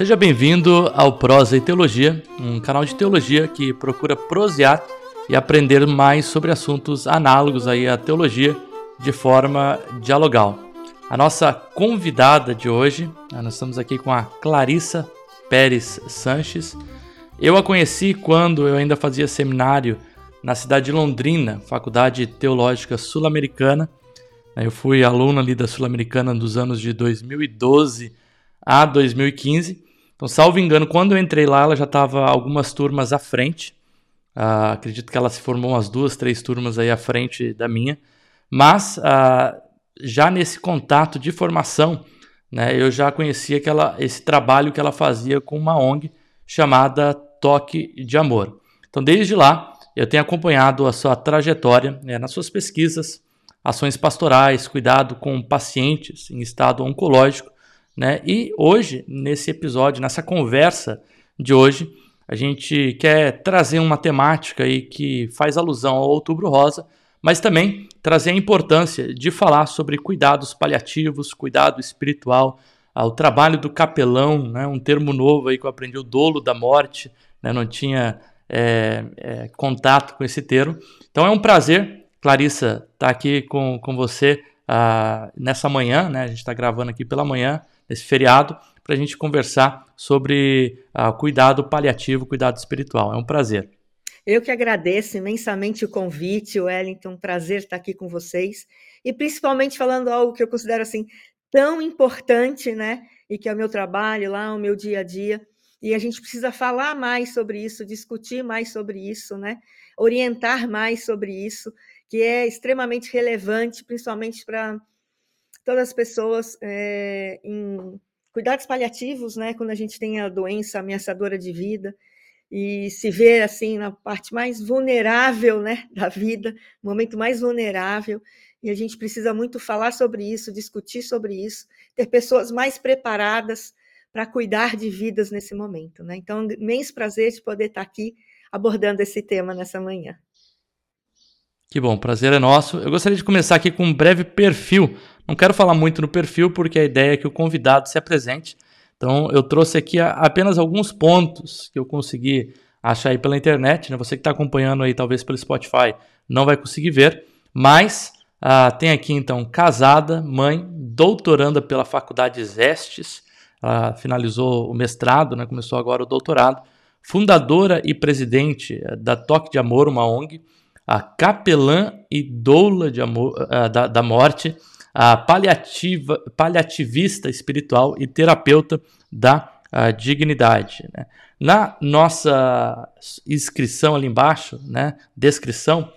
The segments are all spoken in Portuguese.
Seja bem-vindo ao Prosa e Teologia, um canal de teologia que procura prosear e aprender mais sobre assuntos análogos aí à teologia de forma dialogal. A nossa convidada de hoje, ah, nós estamos aqui com a Clarissa Pérez Sanches. Eu a conheci quando eu ainda fazia seminário na cidade de Londrina, Faculdade Teológica Sul-Americana. Eu fui aluno ali da Sul-Americana dos anos de 2012 a 2015 então, salvo engano, quando eu entrei lá, ela já estava algumas turmas à frente. Uh, acredito que ela se formou umas duas, três turmas aí à frente da minha. Mas uh, já nesse contato de formação, né, eu já conhecia aquela, esse trabalho que ela fazia com uma ONG chamada Toque de Amor. Então, desde lá, eu tenho acompanhado a sua trajetória né, nas suas pesquisas, ações pastorais, cuidado com pacientes em estado oncológico né? E hoje, nesse episódio, nessa conversa de hoje, a gente quer trazer uma temática aí que faz alusão ao Outubro Rosa, mas também trazer a importância de falar sobre cuidados paliativos, cuidado espiritual, o trabalho do capelão, né? um termo novo aí que eu aprendi, o dolo da morte, né? não tinha é, é, contato com esse termo. Então é um prazer, Clarissa, estar tá aqui com, com você uh, nessa manhã, né? a gente está gravando aqui pela manhã, nesse feriado, para a gente conversar sobre uh, cuidado paliativo, cuidado espiritual. É um prazer. Eu que agradeço imensamente o convite, Wellington. Prazer estar aqui com vocês. E principalmente falando algo que eu considero assim tão importante, né? E que é o meu trabalho lá, o meu dia a dia. E a gente precisa falar mais sobre isso, discutir mais sobre isso, né? Orientar mais sobre isso, que é extremamente relevante, principalmente para todas as pessoas é, em cuidados paliativos, né, quando a gente tem a doença ameaçadora de vida e se vê assim na parte mais vulnerável, né, da vida, momento mais vulnerável, e a gente precisa muito falar sobre isso, discutir sobre isso, ter pessoas mais preparadas para cuidar de vidas nesse momento, né? Então, imenso prazer de poder estar aqui abordando esse tema nessa manhã. Que bom, prazer é nosso. Eu gostaria de começar aqui com um breve perfil não quero falar muito no perfil, porque a ideia é que o convidado se apresente. Então, eu trouxe aqui apenas alguns pontos que eu consegui achar aí pela internet. Né? Você que está acompanhando aí, talvez pelo Spotify, não vai conseguir ver. Mas uh, tem aqui, então, casada, mãe, doutoranda pela Faculdade Estes, uh, finalizou o mestrado, né? começou agora o doutorado. Fundadora e presidente eh, da Toque de Amor, uma ONG. A capelã e doula de amor, uh, da, da morte a paliativa, paliativista espiritual e terapeuta da dignidade. Né? Na nossa inscrição ali embaixo, né, descrição,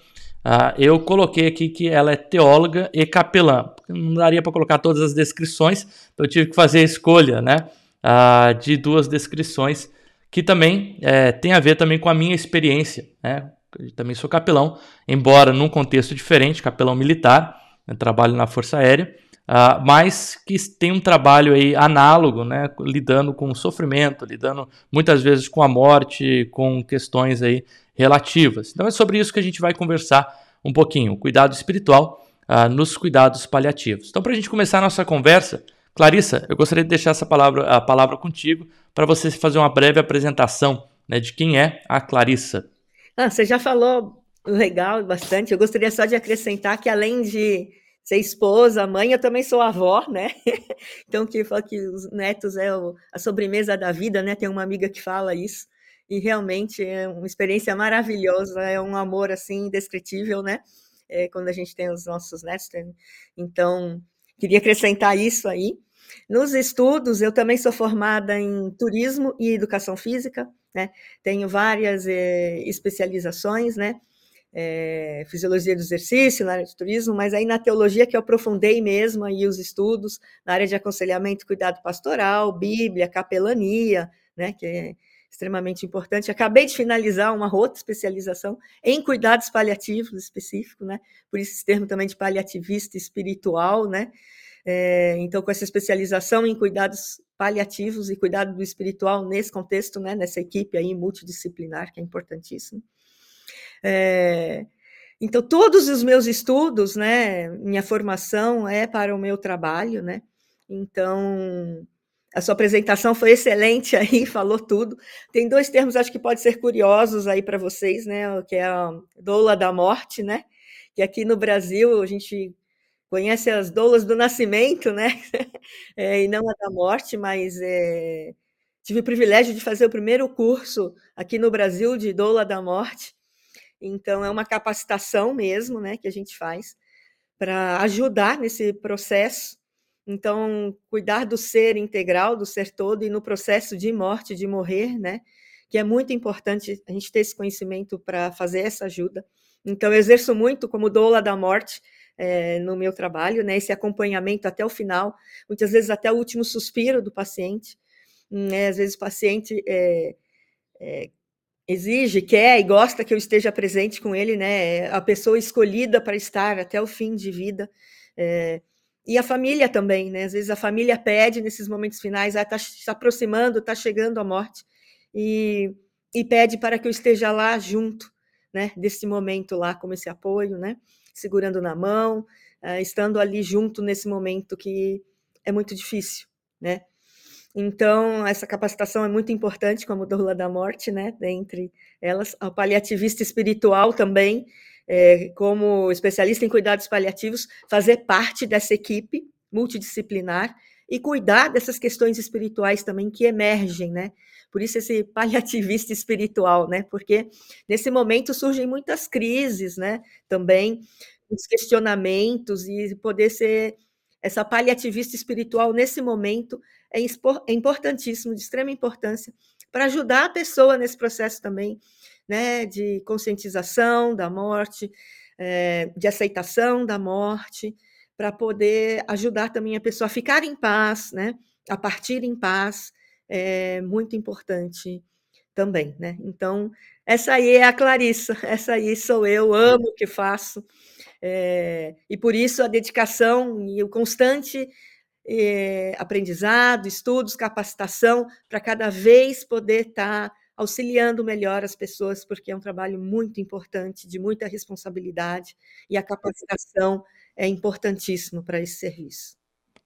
uh, eu coloquei aqui que ela é teóloga e capelã. Não daria para colocar todas as descrições, então eu tive que fazer a escolha né, uh, de duas descrições que também é, tem a ver também com a minha experiência. Né? Também sou capelão, embora num contexto diferente, capelão militar, né, trabalho na Força Aérea, uh, mas que tem um trabalho aí análogo, né, lidando com o sofrimento, lidando muitas vezes com a morte, com questões aí relativas. Então é sobre isso que a gente vai conversar um pouquinho, cuidado espiritual uh, nos cuidados paliativos. Então para a gente começar a nossa conversa, Clarissa, eu gostaria de deixar essa palavra, a palavra contigo para você fazer uma breve apresentação né, de quem é a Clarissa. Ah, você já falou legal, bastante. Eu gostaria só de acrescentar que, além de ser esposa, mãe, eu também sou avó, né? então, que fala que os netos é a sobremesa da vida, né? Tem uma amiga que fala isso. E realmente é uma experiência maravilhosa, é um amor assim indescritível, né? É, quando a gente tem os nossos netos. Então, queria acrescentar isso aí. Nos estudos, eu também sou formada em turismo e educação física, né? Tenho várias é, especializações, né? é, fisiologia do exercício, na área de turismo, mas aí na teologia que eu aprofundei mesmo aí os estudos, na área de aconselhamento cuidado pastoral, Bíblia, capelania, né, que é extremamente importante. Acabei de finalizar uma outra especialização em cuidados paliativos específico, né, por isso esse termo também de paliativista espiritual, né, é, então com essa especialização em cuidados paliativos e cuidado do espiritual nesse contexto, né, nessa equipe aí multidisciplinar, que é importantíssimo. É, então, todos os meus estudos, né, minha formação é para o meu trabalho, né? Então, a sua apresentação foi excelente aí, falou tudo. Tem dois termos, acho que pode ser curiosos aí para vocês, né? Que é a doula da morte, né? Que aqui no Brasil a gente conhece as doulas do nascimento, né? É, e não a da morte, mas é, tive o privilégio de fazer o primeiro curso aqui no Brasil de doula da morte. Então é uma capacitação mesmo, né? Que a gente faz para ajudar nesse processo então, cuidar do ser integral, do ser todo, e no processo de morte, de morrer, né? Que é muito importante a gente ter esse conhecimento para fazer essa ajuda. Então, eu exerço muito como doula da morte é, no meu trabalho, né? Esse acompanhamento até o final, muitas vezes até o último suspiro do paciente. Né? Às vezes o paciente é, é, exige, quer e gosta que eu esteja presente com ele, né? A pessoa escolhida para estar até o fim de vida. E a família também, né? Às vezes a família pede nesses momentos finais, está ah, se aproximando, está chegando a morte, e, e pede para que eu esteja lá junto, né? Desse momento lá, como esse apoio, né? Segurando na mão, uh, estando ali junto nesse momento que é muito difícil, né? Então, essa capacitação é muito importante, como doula da morte, né? Dentre elas, a paliativista espiritual também, é, como especialista em cuidados paliativos, fazer parte dessa equipe multidisciplinar e cuidar dessas questões espirituais também que emergem, né? Por isso esse paliativista espiritual, né? Porque nesse momento surgem muitas crises, né? Também os questionamentos e poder ser essa paliativista espiritual nesse momento é, é importantíssimo, de extrema importância, para ajudar a pessoa nesse processo também né, de conscientização da morte, é, de aceitação da morte, para poder ajudar também a pessoa a ficar em paz, né, a partir em paz, é muito importante também, né? Então, essa aí é a Clarissa, essa aí sou eu, amo o que faço, é, e por isso a dedicação e o constante é, aprendizado, estudos, capacitação, para cada vez poder estar tá auxiliando melhor as pessoas, porque é um trabalho muito importante, de muita responsabilidade, e a capacitação é importantíssimo para esse serviço.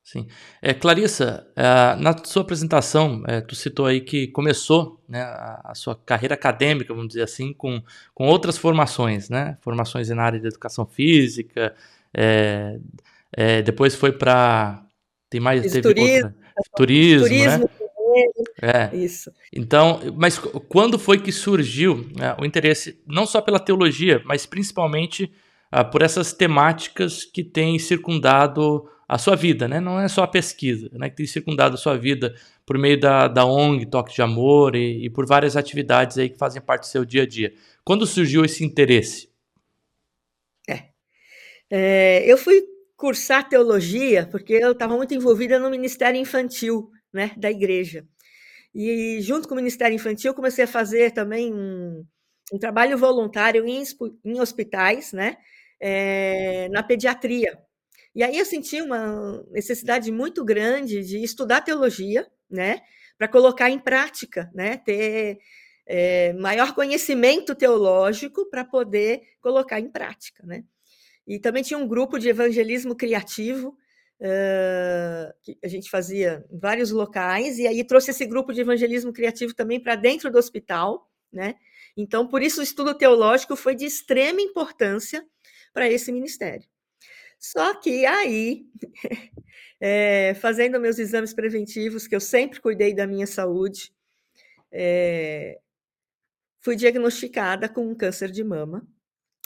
Sim. É, Clarissa, é, na sua apresentação, é, tu citou aí que começou né, a, sua carreira acadêmica, vamos dizer assim, com, com outras formações, né? Formações na área de educação física, é, é depois foi para... Tem mais... Teve turismo, outra, turismo, turismo né? É. Isso. Então, mas quando foi que surgiu né, o interesse, não só pela teologia, mas principalmente ah, por essas temáticas que têm circundado a sua vida, né? Não é só a pesquisa, né? Que tem circundado a sua vida por meio da, da ONG, Toque de Amor e, e por várias atividades aí que fazem parte do seu dia a dia. Quando surgiu esse interesse? É. é eu fui cursar teologia porque eu estava muito envolvida no ministério infantil né, da igreja. E junto com o Ministério Infantil, comecei a fazer também um, um trabalho voluntário em, em hospitais, né, é, na pediatria. E aí eu senti uma necessidade muito grande de estudar teologia, né, para colocar em prática, né, ter é, maior conhecimento teológico para poder colocar em prática, né. E também tinha um grupo de evangelismo criativo Uh, que a gente fazia em vários locais, e aí trouxe esse grupo de evangelismo criativo também para dentro do hospital, né? Então, por isso, o estudo teológico foi de extrema importância para esse ministério. Só que aí, é, fazendo meus exames preventivos, que eu sempre cuidei da minha saúde, é, fui diagnosticada com um câncer de mama,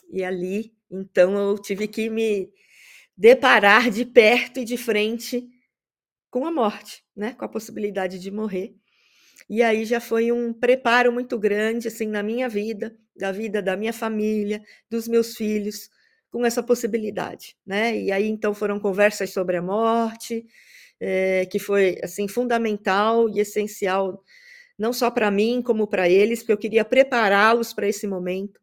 e ali, então, eu tive que me deparar de perto e de frente com a morte, né? Com a possibilidade de morrer. E aí já foi um preparo muito grande assim na minha vida, da vida da minha família, dos meus filhos, com essa possibilidade, né? E aí então foram conversas sobre a morte, é, que foi assim fundamental e essencial não só para mim como para eles, porque eu queria prepará-los para esse momento.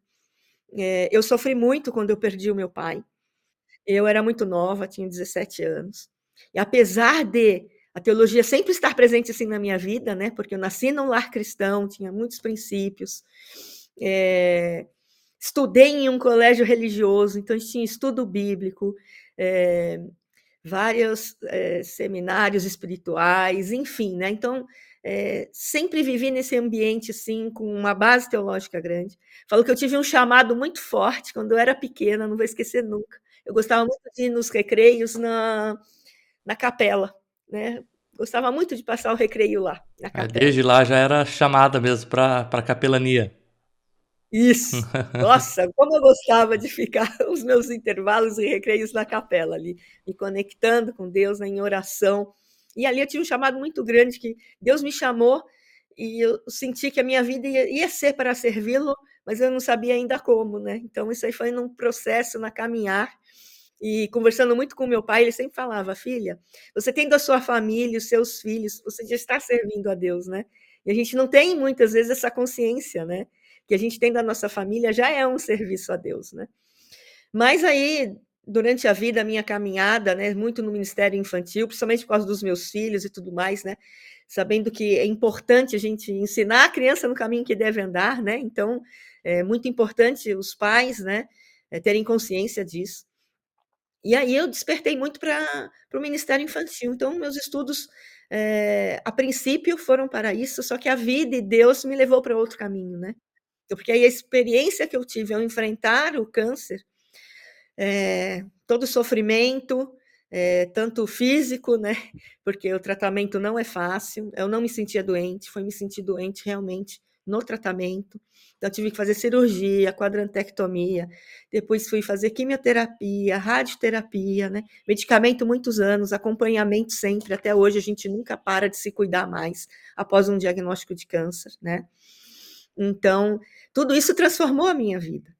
É, eu sofri muito quando eu perdi o meu pai. Eu era muito nova, tinha 17 anos. E apesar de a teologia sempre estar presente assim na minha vida, né? Porque eu nasci num lar cristão, tinha muitos princípios. É, estudei em um colégio religioso, então tinha estudo bíblico. É, vários é, seminários espirituais, enfim, né? Então, é, sempre vivi nesse ambiente assim, com uma base teológica grande. Falo que eu tive um chamado muito forte quando eu era pequena, não vou esquecer nunca. Eu gostava muito de ir nos recreios na, na capela, né? Gostava muito de passar o recreio lá. É, desde lá já era chamada mesmo para a capelania. Isso. Nossa, como eu gostava de ficar os meus intervalos e recreios na capela ali, me conectando com Deus né, em oração. E ali eu tive um chamado muito grande que Deus me chamou e eu senti que a minha vida ia, ia ser para servi-lo, mas eu não sabia ainda como, né? Então isso aí foi num processo, na caminhar. E conversando muito com meu pai, ele sempre falava: "Filha, você tendo a sua família, os seus filhos, você já está servindo a Deus, né?" E a gente não tem muitas vezes essa consciência, né? Que a gente tem da nossa família já é um serviço a Deus, né? Mas aí durante a vida, a minha caminhada, né, muito no Ministério Infantil, principalmente por causa dos meus filhos e tudo mais, né, sabendo que é importante a gente ensinar a criança no caminho que deve andar, né, então é muito importante os pais, né, é, terem consciência disso. E aí eu despertei muito para o Ministério Infantil, então meus estudos, é, a princípio, foram para isso, só que a vida e Deus me levou para outro caminho, né, porque aí a experiência que eu tive ao enfrentar o câncer, é, todo sofrimento, é, tanto físico, né? Porque o tratamento não é fácil. Eu não me sentia doente, foi me sentir doente realmente no tratamento. Então, tive que fazer cirurgia, quadrantectomia, depois fui fazer quimioterapia, radioterapia, né? Medicamento muitos anos, acompanhamento sempre, até hoje a gente nunca para de se cuidar mais após um diagnóstico de câncer, né? Então, tudo isso transformou a minha vida.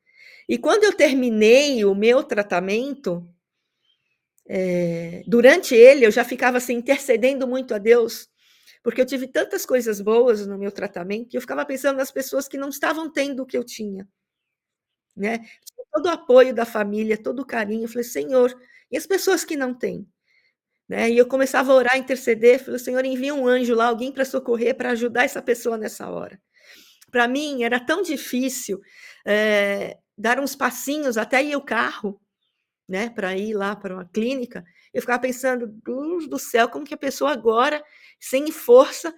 E quando eu terminei o meu tratamento, é, durante ele eu já ficava assim, intercedendo muito a Deus, porque eu tive tantas coisas boas no meu tratamento que eu ficava pensando nas pessoas que não estavam tendo o que eu tinha. Né? Todo o apoio da família, todo o carinho. Eu falei, Senhor, e as pessoas que não têm? Né? E eu começava a orar, interceder, falei, Senhor, envia um anjo lá, alguém para socorrer, para ajudar essa pessoa nessa hora. Para mim era tão difícil é, dar uns passinhos até ir o carro, né, para ir lá para uma clínica, eu ficava pensando, Deus do céu, como que a pessoa agora, sem força,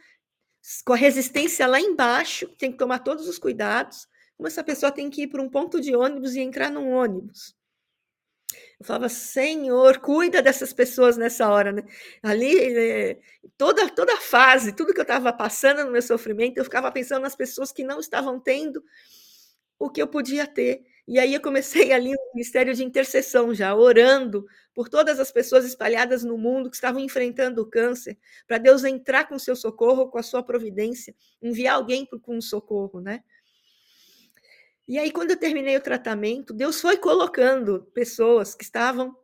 com a resistência lá embaixo, tem que tomar todos os cuidados, como essa pessoa tem que ir para um ponto de ônibus e entrar num ônibus. Eu falava, Senhor, cuida dessas pessoas nessa hora, né? Ali, é, toda, toda a fase, tudo que eu estava passando no meu sofrimento, eu ficava pensando nas pessoas que não estavam tendo o que eu podia ter. E aí eu comecei ali um ministério de intercessão já, orando por todas as pessoas espalhadas no mundo que estavam enfrentando o câncer, para Deus entrar com seu socorro, com a sua providência, enviar alguém com um socorro, né? E aí, quando eu terminei o tratamento, Deus foi colocando pessoas que estavam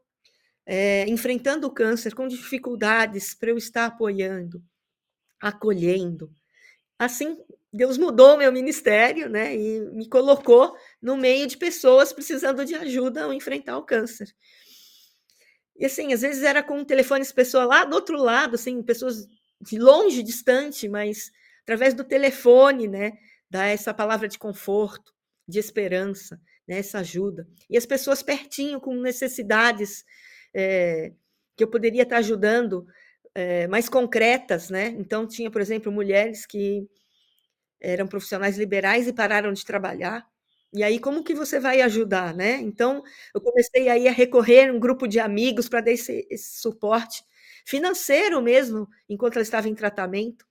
é, enfrentando o câncer com dificuldades para eu estar apoiando, acolhendo. Assim Deus mudou meu ministério, né, e me colocou no meio de pessoas precisando de ajuda ao enfrentar o câncer. E assim, às vezes era com telefones pessoas lá do outro lado, assim, pessoas de longe, distante, mas através do telefone, né, dar essa palavra de conforto, de esperança, né, essa ajuda. E as pessoas pertinho com necessidades é, que eu poderia estar ajudando, é, mais concretas, né? Então tinha, por exemplo, mulheres que eram profissionais liberais e pararam de trabalhar. E aí, como que você vai ajudar, né? Então, eu comecei aí a recorrer a um grupo de amigos para dar esse, esse, suporte financeiro mesmo, enquanto ela estava em tratamento.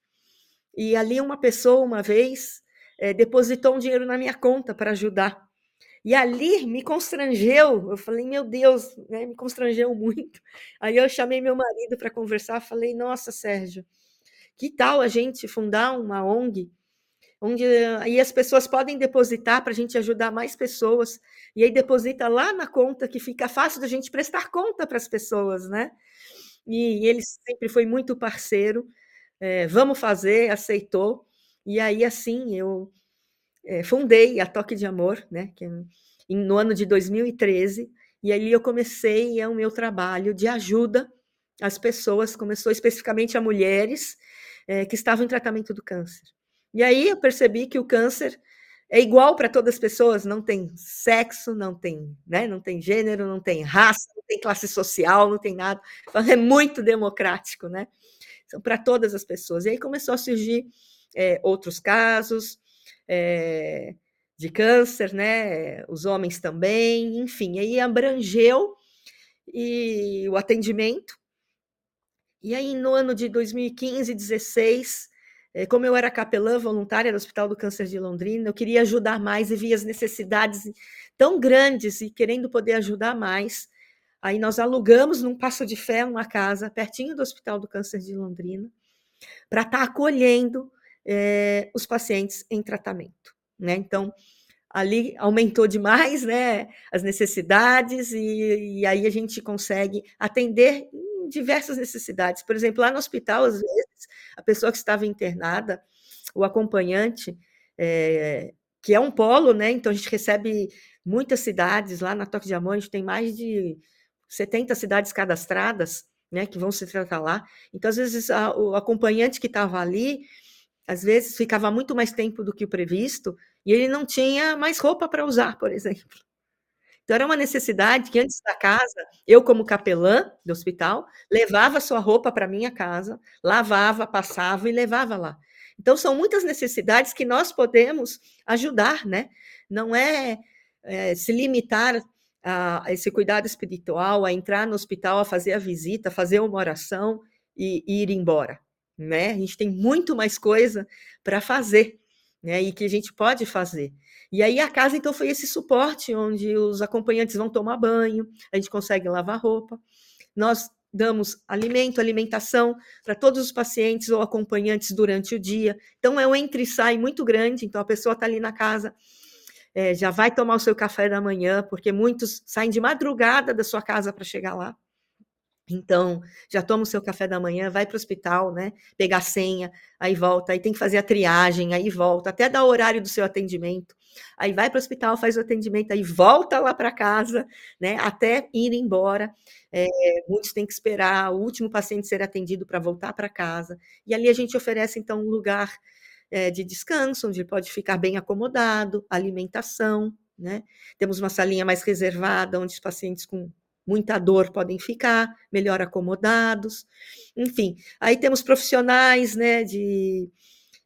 E ali, uma pessoa, uma vez, é, depositou um dinheiro na minha conta para ajudar. E ali me constrangeu, eu falei, meu Deus, né, me constrangeu muito. Aí eu chamei meu marido para conversar, falei, nossa, Sérgio, que tal a gente fundar uma ONG onde aí as pessoas podem depositar para a gente ajudar mais pessoas, e aí deposita lá na conta que fica fácil da gente prestar conta para as pessoas, né? E, e ele sempre foi muito parceiro, é, vamos fazer, aceitou, e aí assim eu é, fundei a Toque de Amor, né? Que, no ano de 2013, e ali eu comecei é, o meu trabalho de ajuda às pessoas, começou especificamente a mulheres é, que estavam em tratamento do câncer. E aí eu percebi que o câncer é igual para todas as pessoas, não tem sexo, não tem, né, não tem gênero, não tem raça, não tem classe social, não tem nada. Então, é muito democrático, né? São para todas as pessoas. E aí começou a surgir é, outros casos é, de câncer, né? Os homens também, enfim, aí abrangeu e o atendimento. E aí, no ano de 2015, 16, é, como eu era capelã voluntária do Hospital do Câncer de Londrina, eu queria ajudar mais e via as necessidades tão grandes e querendo poder ajudar mais. Aí nós alugamos num Passo de Fé uma casa pertinho do Hospital do Câncer de Londrina para estar tá acolhendo é, os pacientes em tratamento. Né? Então, ali aumentou demais né, as necessidades e, e aí a gente consegue atender diversas necessidades. Por exemplo, lá no hospital, às vezes, a pessoa que estava internada, o acompanhante, é, que é um polo, né? Então a gente recebe muitas cidades lá na Toque de Amor, a gente tem mais de 70 cidades cadastradas, né, que vão se tratar lá. Então, às vezes, a, o acompanhante que estava ali, às vezes ficava muito mais tempo do que o previsto, e ele não tinha mais roupa para usar, por exemplo. Então, era uma necessidade que antes da casa, eu, como capelã do hospital, levava sua roupa para minha casa, lavava, passava e levava lá. Então, são muitas necessidades que nós podemos ajudar, né? Não é, é se limitar a, esse cuidado espiritual, a entrar no hospital, a fazer a visita, fazer uma oração e, e ir embora, né? A gente tem muito mais coisa para fazer, né? E que a gente pode fazer. E aí a casa, então, foi esse suporte onde os acompanhantes vão tomar banho, a gente consegue lavar roupa, nós damos alimento, alimentação para todos os pacientes ou acompanhantes durante o dia. Então, é um entre e sai muito grande, então a pessoa está ali na casa, é, já vai tomar o seu café da manhã, porque muitos saem de madrugada da sua casa para chegar lá. Então, já toma o seu café da manhã, vai para o hospital, né? Pegar a senha, aí volta, aí tem que fazer a triagem, aí volta, até dar o horário do seu atendimento. Aí vai para o hospital, faz o atendimento, aí volta lá para casa, né? Até ir embora. É, muitos têm que esperar o último paciente ser atendido para voltar para casa. E ali a gente oferece, então, um lugar é, de descanso, onde ele pode ficar bem acomodado, alimentação, né? Temos uma salinha mais reservada, onde os pacientes com muita dor podem ficar melhor acomodados, enfim. Aí temos profissionais, né, de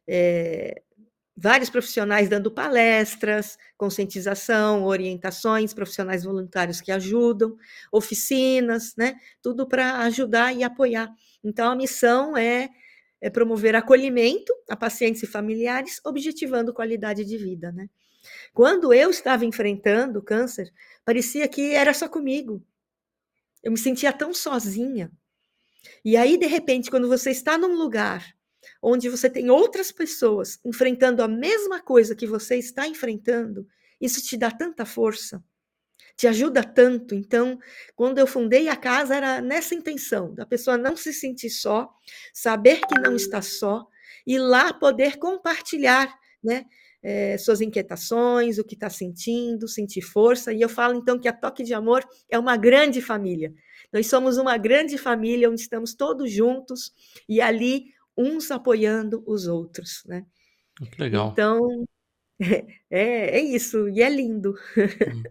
é, vários profissionais dando palestras, conscientização, orientações, profissionais voluntários que ajudam, oficinas, né, tudo para ajudar e apoiar. Então a missão é, é promover acolhimento a pacientes e familiares, objetivando qualidade de vida, né? Quando eu estava enfrentando câncer, parecia que era só comigo, eu me sentia tão sozinha. E aí, de repente, quando você está num lugar onde você tem outras pessoas enfrentando a mesma coisa que você está enfrentando, isso te dá tanta força, te ajuda tanto. Então, quando eu fundei a casa, era nessa intenção, da pessoa não se sentir só, saber que não está só, e lá poder compartilhar, né? É, suas inquietações, o que está sentindo, sentir força. E eu falo então que a Toque de Amor é uma grande família. Nós somos uma grande família onde estamos todos juntos e ali uns apoiando os outros, né? Que legal. Então é, é isso e é lindo. Hum.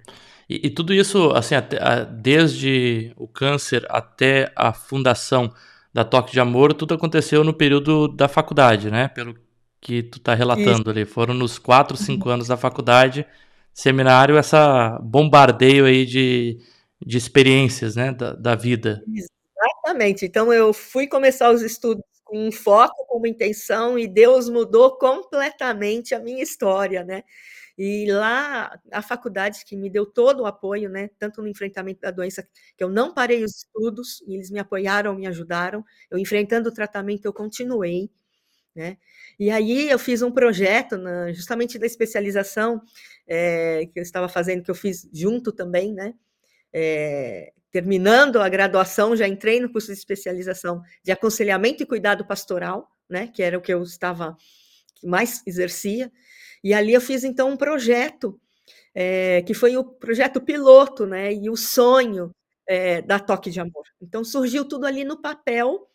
E, e tudo isso, assim, até, desde o câncer até a fundação da Toque de Amor, tudo aconteceu no período da faculdade, né? Pelo que tu tá relatando Isso. ali. Foram nos quatro, cinco anos da faculdade, seminário, essa bombardeio aí de, de experiências, né, da, da vida. Exatamente. Então eu fui começar os estudos com um foco, com uma intenção, e Deus mudou completamente a minha história, né? E lá, a faculdade que me deu todo o apoio, né, tanto no enfrentamento da doença, que eu não parei os estudos, e eles me apoiaram, me ajudaram. Eu enfrentando o tratamento, eu continuei, né? E aí eu fiz um projeto, na, justamente da especialização é, que eu estava fazendo, que eu fiz junto também, né? É, terminando a graduação, já entrei no curso de especialização de aconselhamento e cuidado pastoral, né? Que era o que eu estava que mais exercia. E ali eu fiz então um projeto é, que foi o projeto piloto, né? E o sonho da Toque de Amor. Então surgiu tudo ali no papel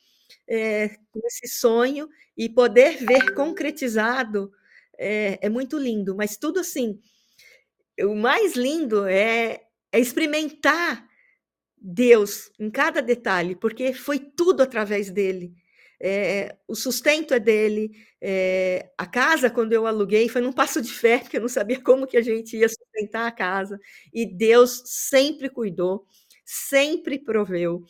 é, com esse sonho e poder ver concretizado é, é muito lindo, mas tudo assim. O mais lindo é, é experimentar Deus em cada detalhe, porque foi tudo através dele. É, o sustento é dele, é, a casa, quando eu aluguei, foi num passo de fé, porque eu não sabia como que a gente ia sustentar a casa, e Deus sempre cuidou, sempre proveu,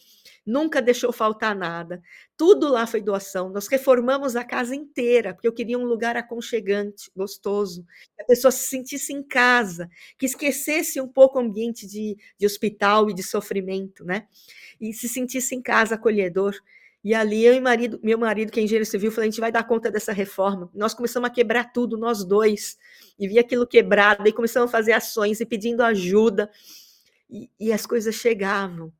nunca deixou faltar nada. Tudo lá foi doação. Nós reformamos a casa inteira, porque eu queria um lugar aconchegante, gostoso, que a pessoa se sentisse em casa, que esquecesse um pouco o ambiente de, de hospital e de sofrimento, né? E se sentisse em casa acolhedor. E ali eu e marido, meu marido, que é engenheiro civil, falou: a gente vai dar conta dessa reforma. Nós começamos a quebrar tudo, nós dois, e vi aquilo quebrado, e começamos a fazer ações e pedindo ajuda, e, e as coisas chegavam.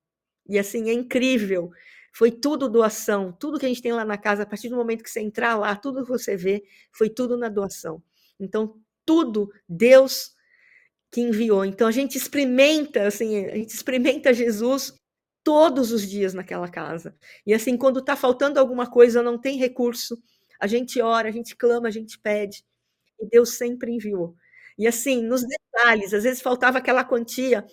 E assim, é incrível foi tudo doação, tudo que a gente tem lá na casa, a partir do momento que você entrar lá, tudo que você vê, foi tudo na doação. Então, tudo Deus que enviou. Então, a gente experimenta, assim, a gente experimenta Jesus todos os dias naquela casa. E assim, quando está faltando alguma coisa, não tem recurso, a gente ora, a gente clama, a gente pede. E Deus sempre enviou. E assim, nos detalhes, às vezes faltava aquela quantia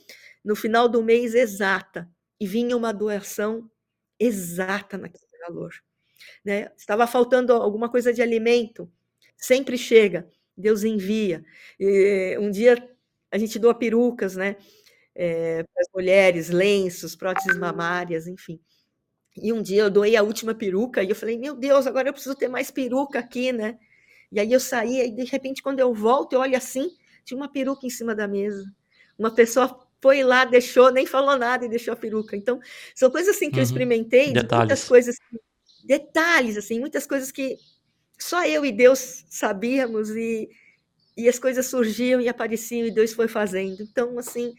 no final do mês exata, e vinha uma doação exata naquele valor. Né? Estava faltando alguma coisa de alimento, sempre chega, Deus envia. E, um dia a gente doa perucas, né? É, para as mulheres, lenços, próteses mamárias, enfim. E um dia eu doei a última peruca e eu falei, meu Deus, agora eu preciso ter mais peruca aqui, né? E aí eu saí e de repente quando eu volto, eu olho assim, tinha uma peruca em cima da mesa. Uma pessoa foi lá, deixou, nem falou nada e deixou a peruca. Então, são coisas assim que uhum. eu experimentei, detalhes. muitas coisas, detalhes, assim, muitas coisas que só eu e Deus sabíamos e, e as coisas surgiam e apareciam e Deus foi fazendo. Então, assim,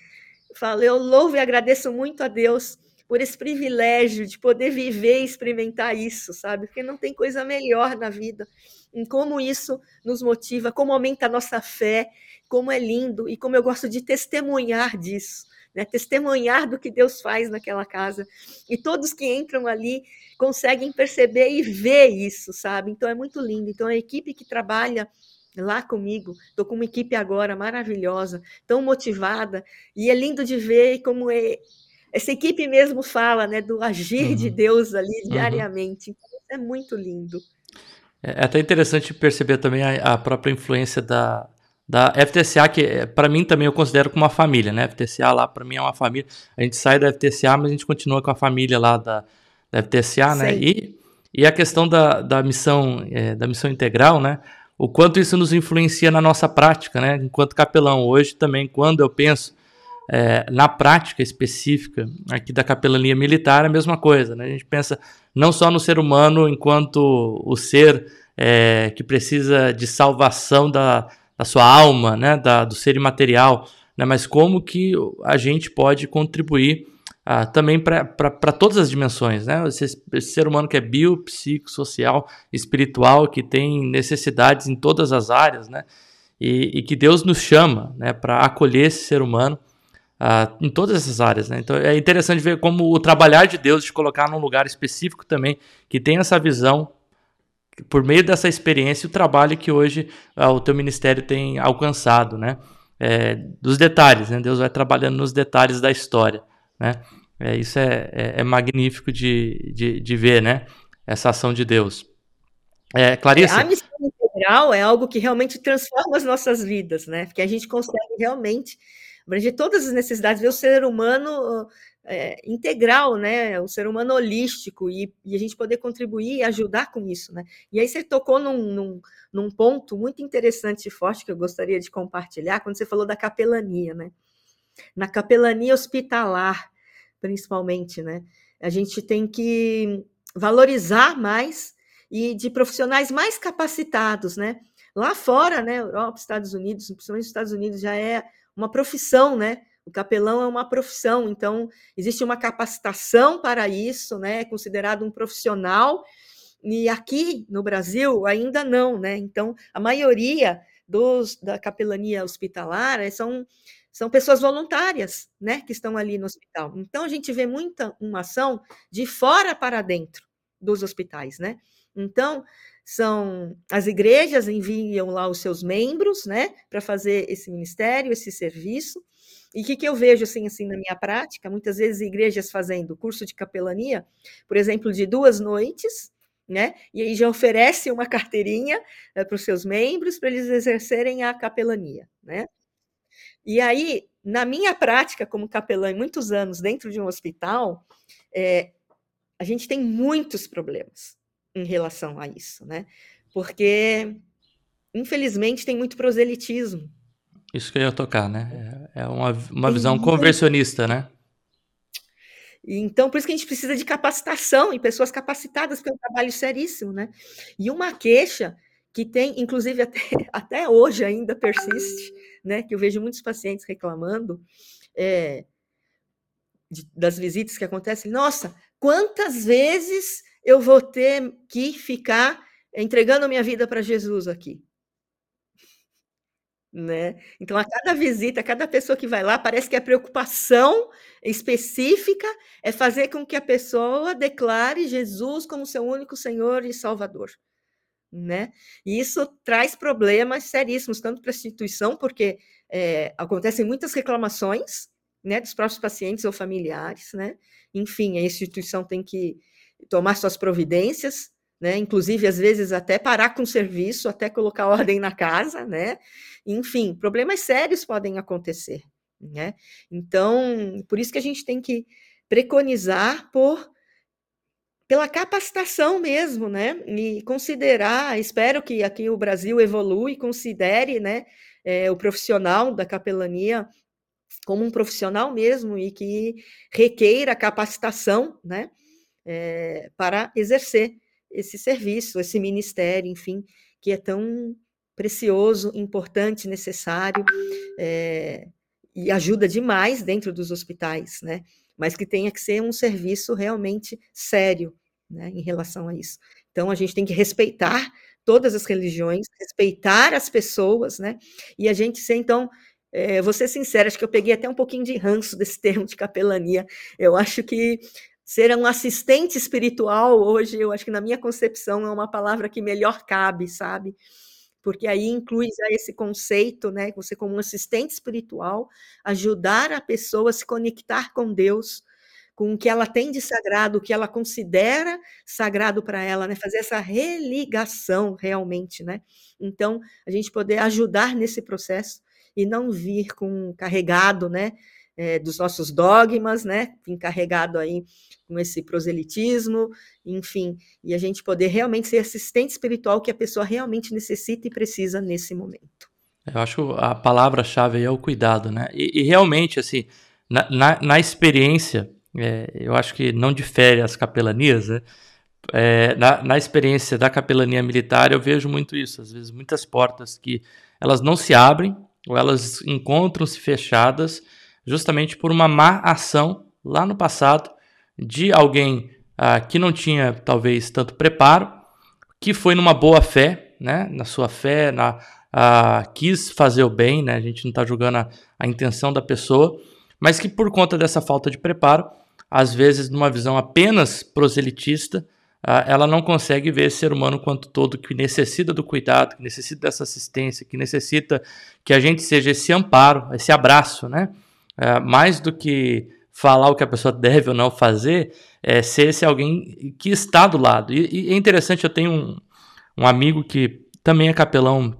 falo, eu louvo e agradeço muito a Deus por esse privilégio de poder viver e experimentar isso, sabe? Porque não tem coisa melhor na vida. Em como isso nos motiva, como aumenta a nossa fé como é lindo e como eu gosto de testemunhar disso, né? testemunhar do que Deus faz naquela casa. E todos que entram ali conseguem perceber e ver isso, sabe? Então é muito lindo. Então a equipe que trabalha lá comigo, estou com uma equipe agora maravilhosa, tão motivada, e é lindo de ver como é, essa equipe mesmo fala, né, do agir uhum. de Deus ali uhum. diariamente. Então, é muito lindo. É, é até interessante perceber também a, a própria influência da, da FTCA, que eh, para mim também eu considero como uma família, né? FTCA lá para mim é uma família. A gente sai da FTCA, mas a gente continua com a família lá da, da FTCA, né? E, e a questão da, da missão é, da missão integral, né? O quanto isso nos influencia na nossa prática, né? Enquanto capelão hoje também, quando eu penso é, na prática específica aqui da capelania militar, é a mesma coisa, né? A gente pensa não só no ser humano enquanto o ser é, que precisa de salvação da da sua alma, né, da, do ser imaterial, né, mas como que a gente pode contribuir ah, também para todas as dimensões, né? Esse, esse, ser humano que é bio, psico, social, espiritual, que tem necessidades em todas as áreas, né? E, e que Deus nos chama, né, para acolher esse ser humano ah, em todas essas áreas, né? Então é interessante ver como o trabalhar de Deus de colocar num lugar específico também que tem essa visão por meio dessa experiência, o trabalho que hoje ah, o teu ministério tem alcançado, né? É, dos detalhes, né? Deus vai trabalhando nos detalhes da história, né? É, isso é, é, é magnífico de, de, de, ver, né? Essa ação de Deus. É, Clarice? a missão integral é algo que realmente transforma as nossas vidas, né? Porque a gente consegue realmente abranger todas as necessidades, ver o ser humano é, integral, né? O ser humano holístico e, e, a gente poder contribuir e ajudar com isso, né? E aí você tocou num, num, num, ponto muito interessante e forte que eu gostaria de compartilhar quando você falou da capelania, né? Na capelania hospitalar, principalmente, né? A gente tem que valorizar mais e de profissionais mais capacitados, né? Lá fora, né? Europa, Estados Unidos, principalmente os Estados Unidos, já é uma profissão, né? O capelão é uma profissão, então existe uma capacitação para isso, né? É considerado um profissional. E aqui no Brasil ainda não, né? Então a maioria dos da capelania hospitalar eh, são são pessoas voluntárias, né, que estão ali no hospital. Então a gente vê muita uma ação de fora para dentro dos hospitais, né? Então são as igrejas enviam lá os seus membros, né, para fazer esse ministério, esse serviço. E o que, que eu vejo assim, assim na minha prática? Muitas vezes igrejas fazendo curso de capelania, por exemplo, de duas noites, né? E aí já oferece uma carteirinha é, para os seus membros para eles exercerem a capelania, né? E aí, na minha prática como capelã, em muitos anos dentro de um hospital, é, a gente tem muitos problemas em relação a isso, né? Porque, infelizmente, tem muito proselitismo. Isso que eu ia tocar, né? É, é uma, uma visão conversionista, né? Então, por isso que a gente precisa de capacitação e pessoas capacitadas, porque é um trabalho seríssimo, né? E uma queixa que tem, inclusive até, até hoje ainda persiste, né? Que eu vejo muitos pacientes reclamando é, de, das visitas que acontecem. Nossa, quantas vezes eu vou ter que ficar entregando minha vida para Jesus aqui? Né? Então, a cada visita, a cada pessoa que vai lá, parece que a preocupação específica é fazer com que a pessoa declare Jesus como seu único Senhor e Salvador. Né? E isso traz problemas seríssimos, tanto para a instituição, porque é, acontecem muitas reclamações né, dos próprios pacientes ou familiares, né? Enfim, a instituição tem que tomar suas providências, né? Inclusive, às vezes, até parar com o serviço, até colocar ordem na casa, né? Enfim, problemas sérios podem acontecer, né? Então, por isso que a gente tem que preconizar por pela capacitação mesmo, né? E considerar, espero que aqui o Brasil evolua e considere, né, é, o profissional da capelania como um profissional mesmo e que requeira capacitação, né, é, para exercer esse serviço, esse ministério, enfim, que é tão precioso, importante, necessário é, e ajuda demais dentro dos hospitais, né? Mas que tenha que ser um serviço realmente sério, né, em relação a isso. Então a gente tem que respeitar todas as religiões, respeitar as pessoas, né? E a gente ser então é, vou ser sincera, acho que eu peguei até um pouquinho de ranço desse termo de capelania. Eu acho que ser um assistente espiritual hoje, eu acho que na minha concepção é uma palavra que melhor cabe, sabe? Porque aí inclui já esse conceito, né? Você como um assistente espiritual, ajudar a pessoa a se conectar com Deus, com o que ela tem de sagrado, o que ela considera sagrado para ela, né? Fazer essa religação realmente, né? Então, a gente poder ajudar nesse processo e não vir com carregado, né? É, dos nossos dogmas, né? Encarregado aí com esse proselitismo, enfim, e a gente poder realmente ser assistente espiritual que a pessoa realmente necessita e precisa nesse momento. Eu acho que a palavra-chave é o cuidado, né? E, e realmente, assim, na, na, na experiência, é, eu acho que não difere as capelanias, né? É, na, na experiência da capelania militar, eu vejo muito isso. Às vezes, muitas portas que elas não se abrem ou elas encontram-se fechadas justamente por uma má ação lá no passado de alguém ah, que não tinha talvez tanto preparo, que foi numa boa fé, né, na sua fé, na, ah, quis fazer o bem, né, a gente não está julgando a, a intenção da pessoa, mas que por conta dessa falta de preparo, às vezes numa visão apenas proselitista, ah, ela não consegue ver esse ser humano quanto todo que necessita do cuidado, que necessita dessa assistência, que necessita que a gente seja esse amparo, esse abraço, né? É, mais do que falar o que a pessoa deve ou não fazer, é ser esse alguém que está do lado. E, e é interessante, eu tenho um, um amigo que também é capelão,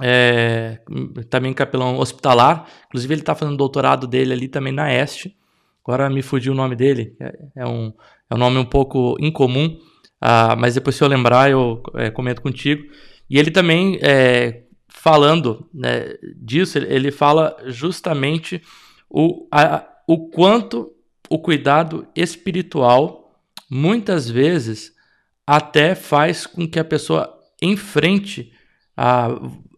é, também capelão hospitalar, inclusive ele está fazendo doutorado dele ali também na Este. Agora me fugiu o nome dele, é, é um é um nome um pouco incomum, uh, mas depois se eu lembrar eu é, comento contigo. E ele também, é, falando né, disso, ele, fala justamente o, a, o quanto o cuidado espiritual, muitas vezes, até faz com que a pessoa enfrente a,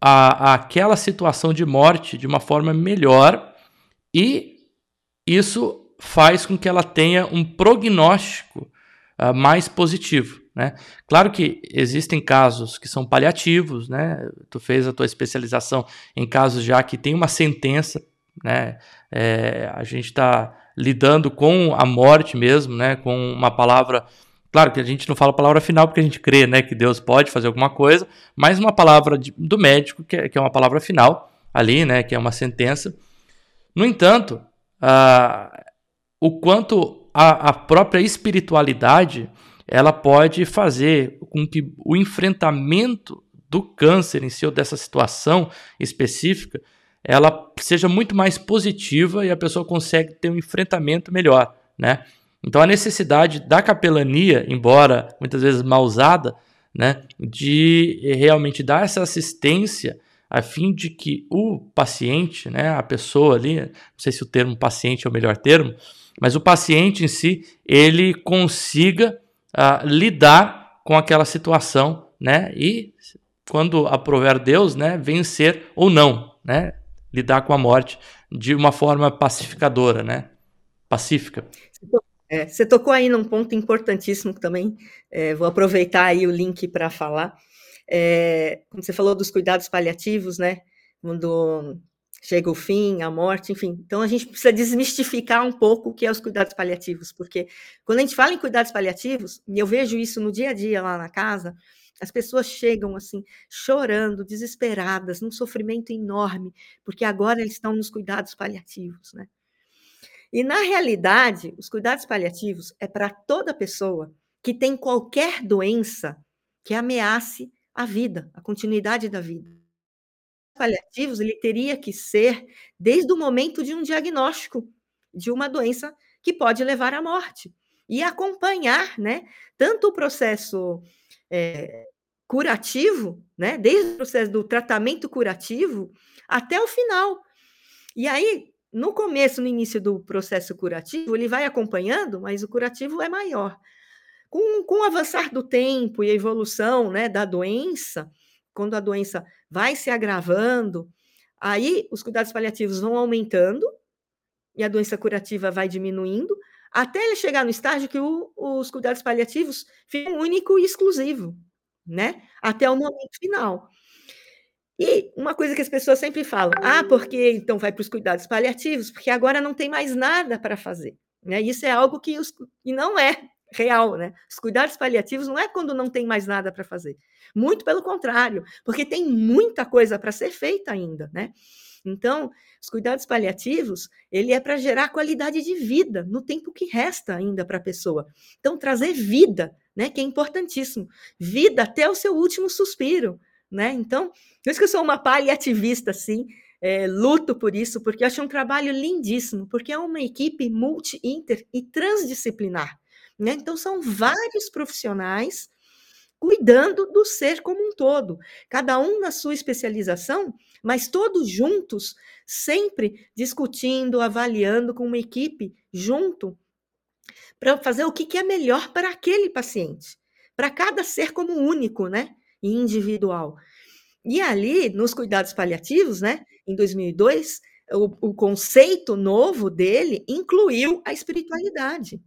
a, aquela situação de morte de uma forma melhor e isso faz com que ela tenha um prognóstico uh, mais positivo. Né? Claro que existem casos que são paliativos, né? Tu fez a tua especialização em casos já que tem uma sentença, né? É, a gente está lidando com a morte mesmo, né? Com uma palavra Claro que a gente não fala a palavra final porque a gente crê né, que Deus pode fazer alguma coisa, mas uma palavra de, do médico, que é, que é, uma palavra final ali, né, que é uma sentença. No entanto, uh, o quanto a, a própria espiritualidade ela pode fazer com que o enfrentamento do câncer em si ou dessa situação específica ela seja muito mais positiva e a pessoa consegue ter um enfrentamento melhor, né? Então a necessidade da capelania, embora muitas vezes mal usada, né, de realmente dar essa assistência a fim de que o paciente, né, a pessoa ali, não sei se o termo paciente é o melhor termo, mas o paciente em si, ele consiga uh, lidar com aquela situação, né, e quando aprover Deus, né, vencer ou não, né, lidar com a morte de uma forma pacificadora, né, pacífica. É, você tocou aí num ponto importantíssimo também, é, vou aproveitar aí o link para falar. É, você falou dos cuidados paliativos, né? Quando chega o fim, a morte, enfim. Então a gente precisa desmistificar um pouco o que é os cuidados paliativos, porque quando a gente fala em cuidados paliativos, e eu vejo isso no dia a dia lá na casa, as pessoas chegam assim, chorando, desesperadas, num sofrimento enorme, porque agora eles estão nos cuidados paliativos, né? E, na realidade, os cuidados paliativos é para toda pessoa que tem qualquer doença que ameace a vida, a continuidade da vida. Paliativos, ele teria que ser desde o momento de um diagnóstico de uma doença que pode levar à morte e acompanhar, né, tanto o processo é, curativo, né, desde o processo do tratamento curativo até o final. E aí, no começo, no início do processo curativo, ele vai acompanhando, mas o curativo é maior. Com, com o avançar do tempo e a evolução né, da doença, quando a doença vai se agravando, aí os cuidados paliativos vão aumentando e a doença curativa vai diminuindo, até ele chegar no estágio que o, os cuidados paliativos ficam único e exclusivo, né? Até o momento final. E uma coisa que as pessoas sempre falam: ah, porque então vai para os cuidados paliativos, porque agora não tem mais nada para fazer. Né? Isso é algo que, os, que não é real. Né? Os cuidados paliativos não é quando não tem mais nada para fazer. Muito pelo contrário, porque tem muita coisa para ser feita ainda. Né? Então, os cuidados paliativos, ele é para gerar qualidade de vida no tempo que resta ainda para a pessoa. Então, trazer vida, né, que é importantíssimo. Vida até o seu último suspiro né? Então, por isso que eu sou uma paliativista, assim, é, luto por isso, porque eu acho um trabalho lindíssimo, porque é uma equipe multi, inter e transdisciplinar. Né? Então, são vários profissionais cuidando do ser como um todo, cada um na sua especialização, mas todos juntos, sempre discutindo, avaliando com uma equipe junto, para fazer o que é melhor para aquele paciente, para cada ser como único, né? individual. E ali, nos cuidados paliativos, né, em 2002, o, o conceito novo dele incluiu a espiritualidade,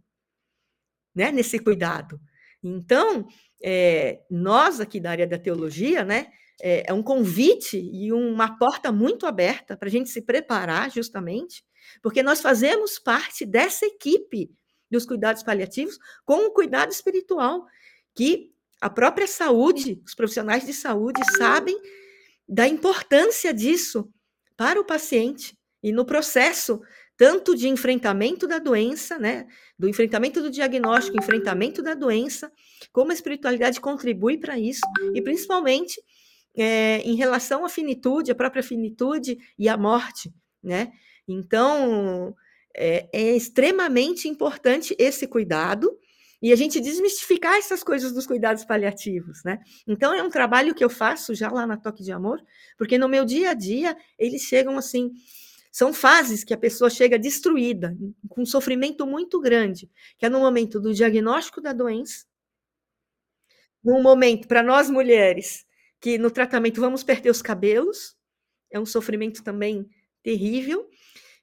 né, nesse cuidado. Então, é, nós aqui da área da teologia, né, é, é um convite e uma porta muito aberta para a gente se preparar, justamente, porque nós fazemos parte dessa equipe dos cuidados paliativos com o cuidado espiritual, que a própria saúde, os profissionais de saúde sabem da importância disso para o paciente e no processo tanto de enfrentamento da doença, né, do enfrentamento do diagnóstico, enfrentamento da doença, como a espiritualidade contribui para isso e principalmente é, em relação à finitude, a própria finitude e à morte, né? Então é, é extremamente importante esse cuidado e a gente desmistificar essas coisas dos cuidados paliativos, né? Então é um trabalho que eu faço já lá na Toque de Amor, porque no meu dia a dia eles chegam assim, são fases que a pessoa chega destruída, com um sofrimento muito grande, que é no momento do diagnóstico da doença, num momento para nós mulheres que no tratamento vamos perder os cabelos, é um sofrimento também terrível,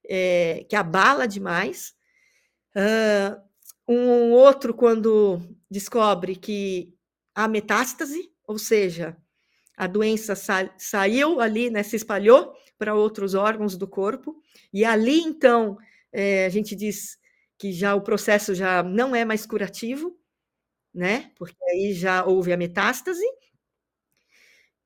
é, que abala demais. Uh, um outro, quando descobre que há metástase, ou seja, a doença sa saiu ali, né, se espalhou para outros órgãos do corpo, e ali então é, a gente diz que já o processo já não é mais curativo, né? Porque aí já houve a metástase.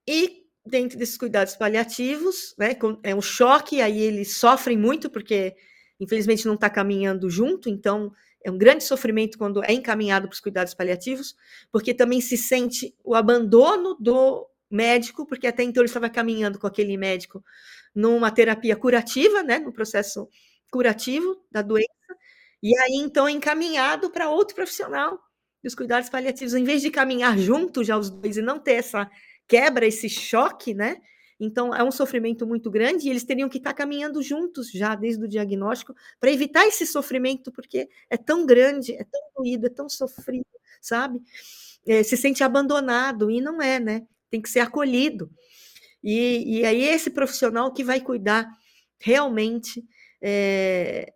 E dentro desses cuidados paliativos, né? É um choque, aí eles sofrem muito porque infelizmente não está caminhando junto, então é um grande sofrimento quando é encaminhado para os cuidados paliativos, porque também se sente o abandono do médico, porque até então ele estava caminhando com aquele médico numa terapia curativa, né, no processo curativo da doença, e aí então é encaminhado para outro profissional dos cuidados paliativos, em vez de caminhar juntos já os dois e não ter essa quebra, esse choque, né? Então é um sofrimento muito grande e eles teriam que estar caminhando juntos já desde o diagnóstico para evitar esse sofrimento, porque é tão grande, é tão doído, é tão sofrido, sabe? É, se sente abandonado e não é, né? Tem que ser acolhido. E, e aí esse profissional que vai cuidar realmente é,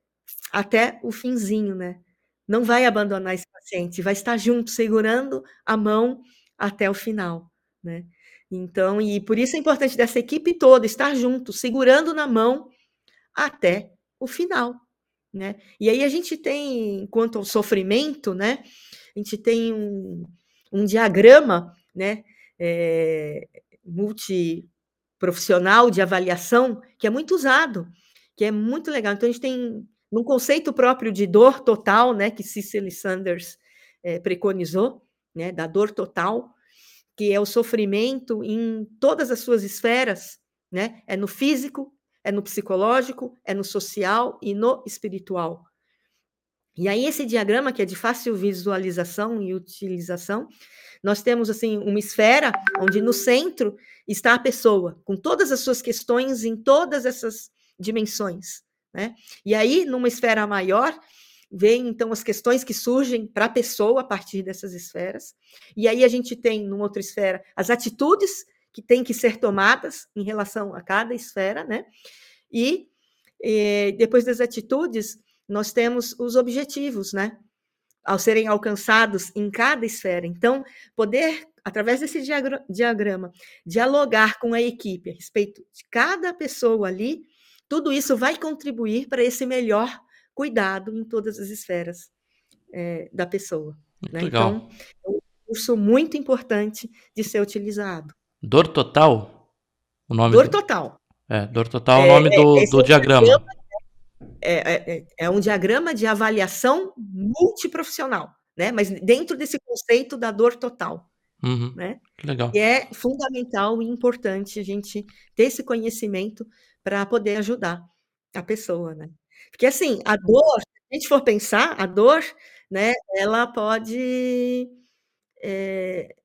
até o finzinho, né? Não vai abandonar esse paciente, vai estar junto, segurando a mão até o final, né? Então, e por isso é importante dessa equipe toda estar junto, segurando na mão até o final, né? E aí a gente tem, quanto ao sofrimento, né? A gente tem um, um diagrama, né? É, multiprofissional de avaliação que é muito usado, que é muito legal. Então a gente tem num conceito próprio de dor total, né? Que Cicely Sanders é, preconizou, né? Da dor total que é o sofrimento em todas as suas esferas, né? É no físico, é no psicológico, é no social e no espiritual. E aí esse diagrama que é de fácil visualização e utilização, nós temos assim uma esfera onde no centro está a pessoa, com todas as suas questões em todas essas dimensões, né? E aí numa esfera maior, vem então as questões que surgem para a pessoa a partir dessas esferas. E aí a gente tem, numa outra esfera, as atitudes que têm que ser tomadas em relação a cada esfera, né? E, e depois das atitudes, nós temos os objetivos, né? Ao serem alcançados em cada esfera. Então, poder, através desse diagrama, dialogar com a equipe a respeito de cada pessoa ali, tudo isso vai contribuir para esse melhor cuidado em todas as esferas é, da pessoa. Né? Legal. Então, é um curso muito importante de ser utilizado. Dor total? O nome Dor do... total. É, dor total é o nome do, do diagrama. diagrama é, é, é, um diagrama de avaliação multiprofissional, né? Mas dentro desse conceito da dor total. Uhum, né? Legal. E é fundamental e importante a gente ter esse conhecimento para poder ajudar a pessoa, né? Porque assim, a dor, se a gente for pensar, a dor, né, ela pode é,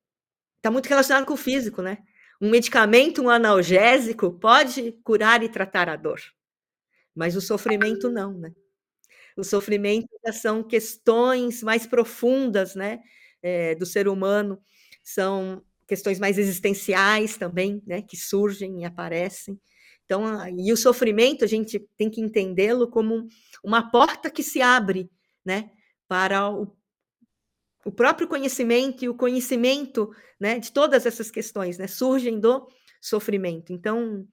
tá muito relacionada com o físico, né? Um medicamento, um analgésico pode curar e tratar a dor, mas o sofrimento não, né? O sofrimento são questões mais profundas, né, é, do ser humano, são questões mais existenciais também, né, que surgem e aparecem. Então, e o sofrimento a gente tem que entendê-lo como uma porta que se abre, né, para o, o próprio conhecimento e o conhecimento, né, de todas essas questões, né, surgem do sofrimento. Então,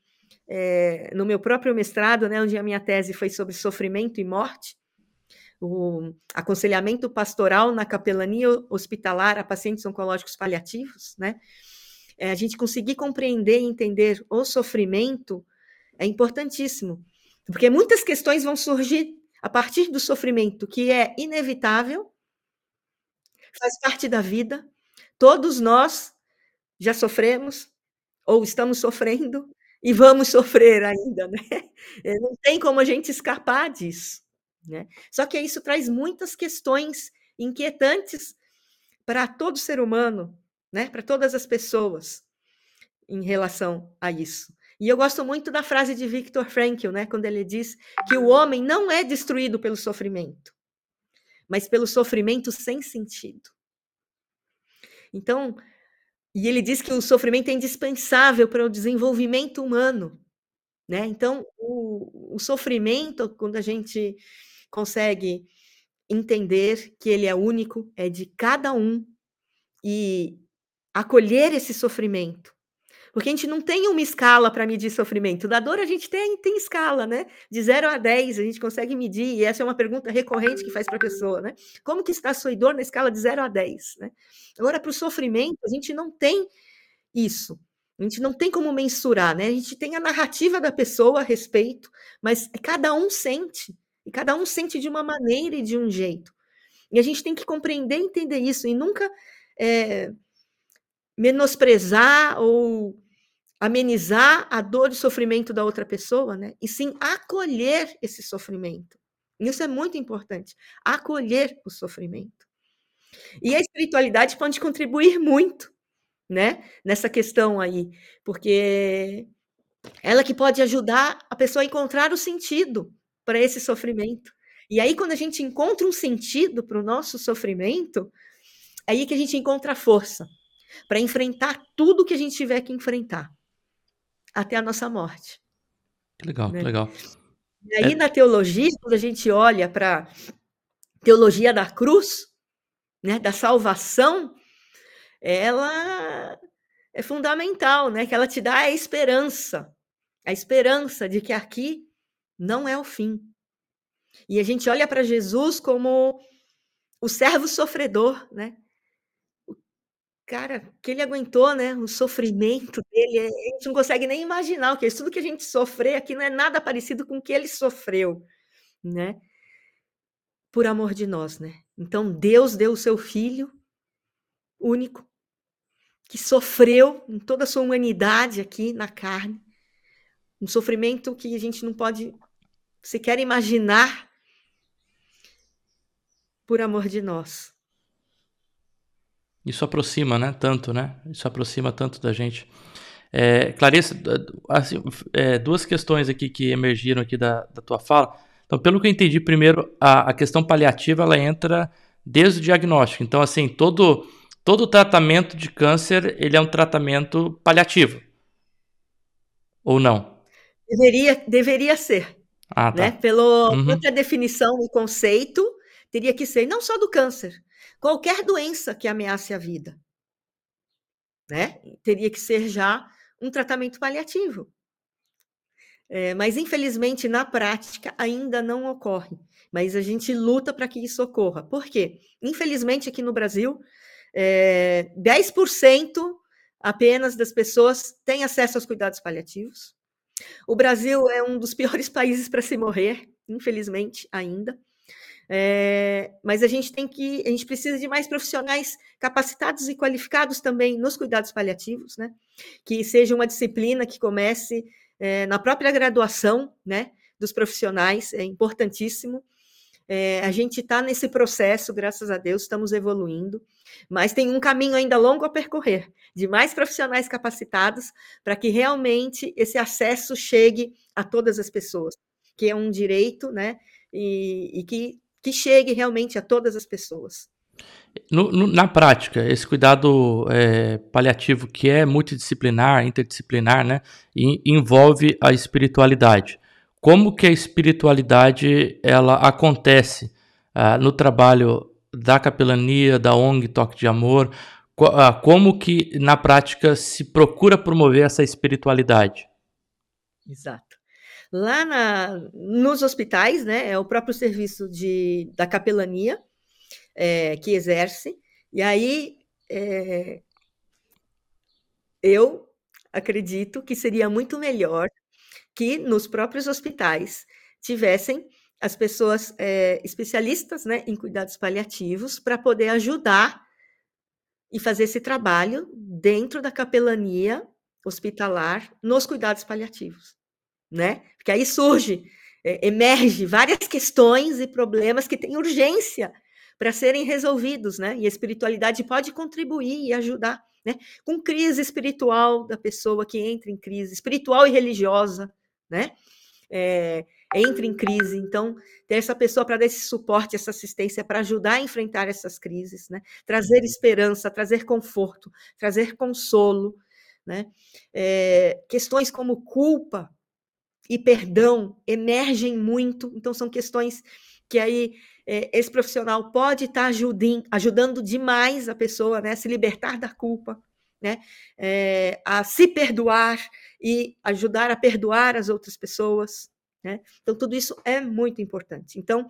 é, no meu próprio mestrado, né, onde a minha tese foi sobre sofrimento e morte, o aconselhamento pastoral na capelania hospitalar a pacientes oncológicos paliativos, né, é, a gente conseguir compreender e entender o sofrimento é importantíssimo, porque muitas questões vão surgir a partir do sofrimento, que é inevitável, faz parte da vida. Todos nós já sofremos ou estamos sofrendo e vamos sofrer ainda, né? É, não tem como a gente escapar disso, né? Só que isso traz muitas questões inquietantes para todo ser humano, né? Para todas as pessoas em relação a isso. E eu gosto muito da frase de Viktor Frankl, né, quando ele diz que o homem não é destruído pelo sofrimento, mas pelo sofrimento sem sentido. Então, e ele diz que o sofrimento é indispensável para o desenvolvimento humano, né? Então, o, o sofrimento, quando a gente consegue entender que ele é único, é de cada um e acolher esse sofrimento Porque a gente não tem uma escala para medir sofrimento. Da dor a gente tem, tem escala, né? De 0 a 10 a gente consegue medir, e essa é uma pergunta recorrente que faz para a pessoa, né? Como que está a sua dor na escala de 0 a 10, né? Agora, para o sofrimento, a gente não tem isso. A gente não tem como mensurar, né? A gente tem a narrativa da pessoa a respeito, mas cada um sente, e cada um sente de uma maneira e de um jeito. E a gente tem que compreender e entender isso, e nunca é, menosprezar ou amenizar a dor e sofrimento da outra pessoa, né? E sim acolher esse sofrimento. Isso é muito importante, acolher o sofrimento. E a espiritualidade pode contribuir muito, né? Nessa questão aí, porque ela que pode ajudar a pessoa a encontrar o sentido para esse sofrimento. E aí, quando a gente encontra um sentido para o nosso sofrimento, é aí que a gente encontra força para enfrentar tudo que a gente tiver que enfrentar até a nossa morte. Que legal, né? que legal. E aí, é... na teologia, quando a gente olha para teologia da cruz, né, da salvação, ela é fundamental, né? Que ela te dá a esperança, a esperança de que aqui não é o fim. E a gente olha para Jesus como o servo sofredor, né? Cara, que ele aguentou, né, o sofrimento dele, eh, a gente não consegue nem imaginar o que é isso. Tudo que a gente sofrer aqui não é nada parecido com o que ele sofreu, né? Por amor de nós, né? Então Deus deu o seu filho único que sofreu em toda a sua humanidade aqui na carne, um sofrimento que a gente não pode sequer imaginar por amor de nós. Isso aproxima, né? Tanto, né? Isso aproxima tanto da gente. É, Clarissa, assim, é, duas questões aqui que emergiram aqui da, da tua fala. Então, pelo que eu entendi, primeiro, a, a questão paliativa ela entra desde o diagnóstico. Então, assim, todo todo tratamento de câncer ele é um tratamento paliativo ou não? Deveria, deveria ser. Ah, tá. né? Pelo, uhum. Pela definição e conceito, teria que ser não só do câncer, qualquer doença que ameace a vida. Né? Teria que ser já um tratamento paliativo. É, mas, infelizmente, na prática ainda não ocorre. Mas a gente luta para que isso ocorra. Por quê? Infelizmente, aqui no Brasil, é, 10% apenas das pessoas têm acesso aos cuidados paliativos. O Brasil é um dos piores países para se morrer, infelizmente, ainda. É, mas a gente tem que, a gente precisa de mais profissionais capacitados e qualificados também nos cuidados paliativos, né? Que seja uma disciplina que comece é, na própria graduação, né? Dos profissionais, é importantíssimo. É, a gente está nesse processo, graças a Deus, estamos evoluindo, mas tem um caminho ainda longo a percorrer, de mais profissionais capacitados, para que realmente esse acesso chegue a todas as pessoas, que é um direito, né? E, e que que chegue realmente a todas as pessoas. No, no, na prática, esse cuidado é, paliativo que é multidisciplinar, interdisciplinar, né, envolve a espiritualidade. Como que a espiritualidade ela acontece ah, no trabalho da capelania, da ONG Toque de Amor? Ah, como que na prática se procura promover essa espiritualidade? Exato. Lá na, nos hospitais, né, é o próprio serviço de, da capelania é, que exerce, e aí é, eu acredito que seria muito melhor que nos próprios hospitais tivessem as pessoas é, especialistas né, em cuidados paliativos para poder ajudar e fazer esse trabalho dentro da capelania hospitalar nos cuidados paliativos né? Porque aí surge, é, emerge várias questões e problemas que têm urgência para serem resolvidos, né? E a espiritualidade pode contribuir e ajudar, né? Com crise espiritual da pessoa que entra em crise, espiritual e religiosa, né? É, entra em crise, então ter essa pessoa para dar esse suporte, essa assistência para ajudar a enfrentar essas crises, né? Trazer esperança, trazer conforto, trazer consolo, né? É, questões como culpa, e perdão emergem muito, então são questões que aí é, esse profissional pode estar tá ajudando, demais a pessoa né, a se libertar da culpa, né? É, a se perdoar e ajudar a perdoar as outras pessoas, né? Então, tudo isso é muito importante. Então,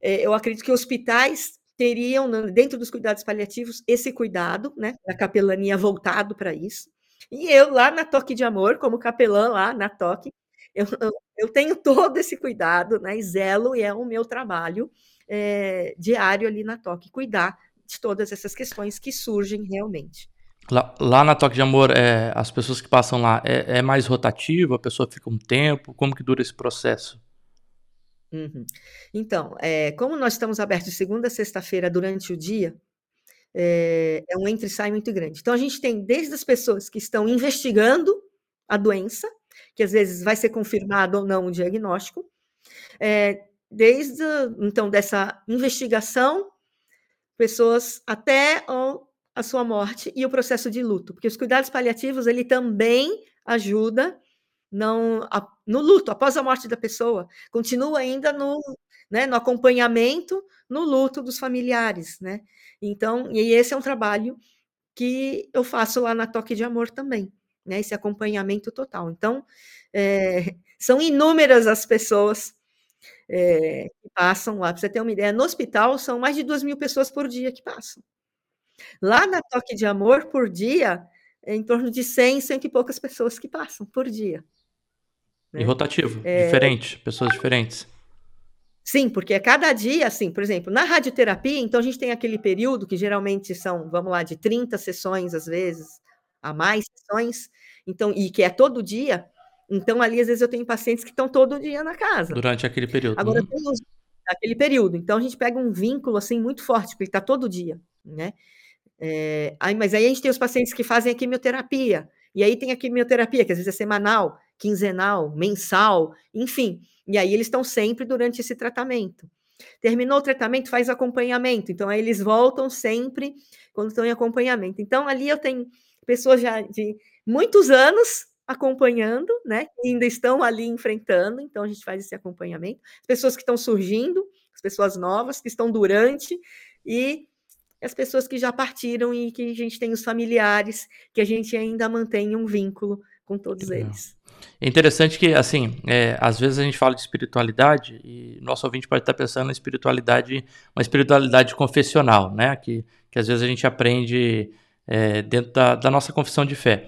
é, eu acredito que hospitais teriam, dentro dos cuidados paliativos, esse cuidado, né? Da capelania voltado para isso. E eu, lá na Toque de Amor, como capelã lá na Toque, eu, eu, eu tenho todo esse cuidado, né? E zelo, e é o meu trabalho é, diário ali na Toque, cuidar de todas essas questões que surgem realmente. Lá, lá na Toque de Amor, é, as pessoas que passam lá, é, é, mais rotativo? A pessoa fica um tempo? Como que dura esse processo? Uhum. Então, é, como nós estamos abertos segunda a sexta-feira durante o dia, é, é um entre e sai muito grande. Então, a gente tem desde as pessoas que estão investigando a doença, que às vezes vai ser confirmado ou não o diagnóstico, é, desde então dessa investigação, pessoas até a sua morte e o processo de luto, porque os cuidados paliativos ele também ajuda não a, no luto após a morte da pessoa, continua ainda no, né, no acompanhamento, no luto dos familiares, né? Então, e esse é um trabalho que eu faço lá na Toque de Amor também, né? Esse acompanhamento total. Então, é, são inúmeras as pessoas é, que passam lá. Para você ter uma ideia, no hospital são mais de duas mil pessoas por dia que passam. Lá na Toque de Amor, por dia, é em torno de 100, cento e poucas pessoas que passam por dia. Né? E rotativo, é... diferente, pessoas diferentes. Sim, porque a cada dia, assim, por exemplo, na radioterapia, então a gente tem aquele período que geralmente são, vamos lá, de 30 sessões, às vezes, a mais sessões, então, e que é todo dia. Então, ali, às vezes, eu tenho pacientes que estão todo dia na casa. Durante aquele período. Agora, uhum. tem aquele período. Então, a gente pega um vínculo, assim, muito forte, porque ele está todo dia, né? É, aí, mas aí a gente tem os pacientes que fazem a quimioterapia, e aí tem a quimioterapia, que às vezes é semanal, quinzenal, mensal, enfim. E aí eles estão sempre durante esse tratamento. Terminou o tratamento, faz acompanhamento. Então, aí eles voltam sempre quando estão em acompanhamento. Então, ali eu tenho pessoas já de muitos anos acompanhando, né? Que ainda estão ali enfrentando. Então, a gente faz esse acompanhamento. As pessoas que estão surgindo, as pessoas novas que estão durante e as pessoas que já partiram e que a gente tem os familiares, que a gente ainda mantém um vínculo com todos eles. É interessante que, assim, é, às vezes a gente fala de espiritualidade e nosso ouvinte pode estar pensando na espiritualidade, uma espiritualidade confessional, né? Que, que às vezes a gente aprende é, dentro da, da, nossa confissão de fé.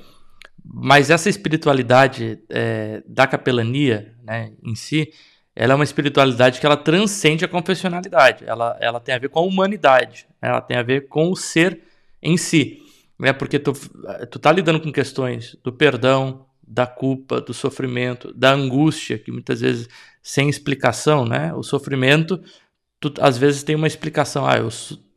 Mas essa espiritualidade é, da capelania, né, em si, ela é uma espiritualidade que ela transcende a confessionalidade. Ela, ela tem a ver com a humanidade. Né? Ela tem a ver com o ser em si. Né? Porque tu, tu tá lidando com questões do perdão, da culpa, do sofrimento, da angústia, que muitas vezes sem explicação, né? O sofrimento, tu, às vezes tem uma explicação. Ah, eu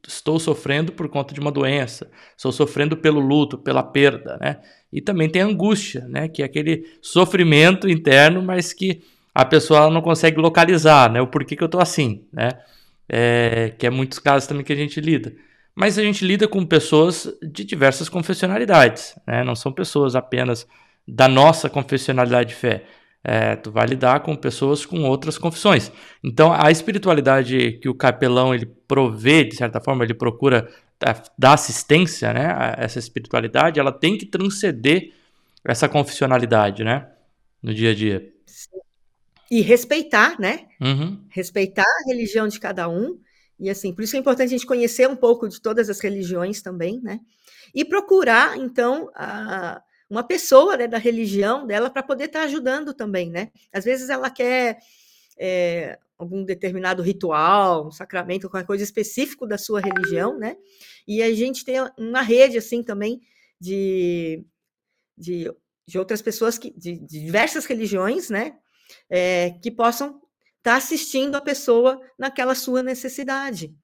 estou sofrendo por conta de uma doença, estou sofrendo pelo luto, pela perda, né? E também tem angústia, né? Que é aquele sofrimento interno, mas que a pessoa não consegue localizar, né? O porquê que eu tô assim, né? É, que é muitos casos também que a gente lida. Mas a gente lida com pessoas de diversas confessionalidades, né? Não são pessoas apenas da nossa confessionalidade de fé. É, tu vai lidar com pessoas com outras confissões. Então, a espiritualidade que o capelão ele provê, de certa forma, ele procura dar assistência, né? A essa espiritualidade, ela tem que transcender essa confessionalidade, né? No dia a dia. E respeitar, né? Uhum. Respeitar a religião de cada um. E assim, por isso é importante a gente conhecer um pouco de todas as religiões também, né? E procurar, então, a, uma pessoa né, da religião dela para poder estar tá ajudando também, né? Às vezes ela quer é, algum determinado ritual, um sacramento, qualquer coisa específico da sua religião, né? E a gente tem uma rede assim também de, de, de outras pessoas que, de, de diversas religiões, né? é, que possam estar tá assistindo a pessoa naquela sua necessidade,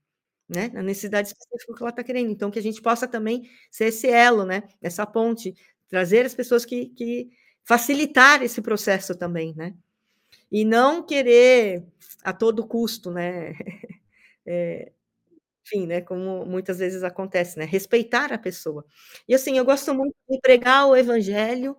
né? Na necessidade específica que ela está querendo. Então, que a gente possa também ser esse elo, né? Essa ponte, trazer as pessoas que, que facilitar esse processo também, né? E não querer a todo custo, né? É, enfim, né? Como muitas vezes acontece, né? Respeitar a pessoa. E assim, eu gosto muito de pregar o evangelho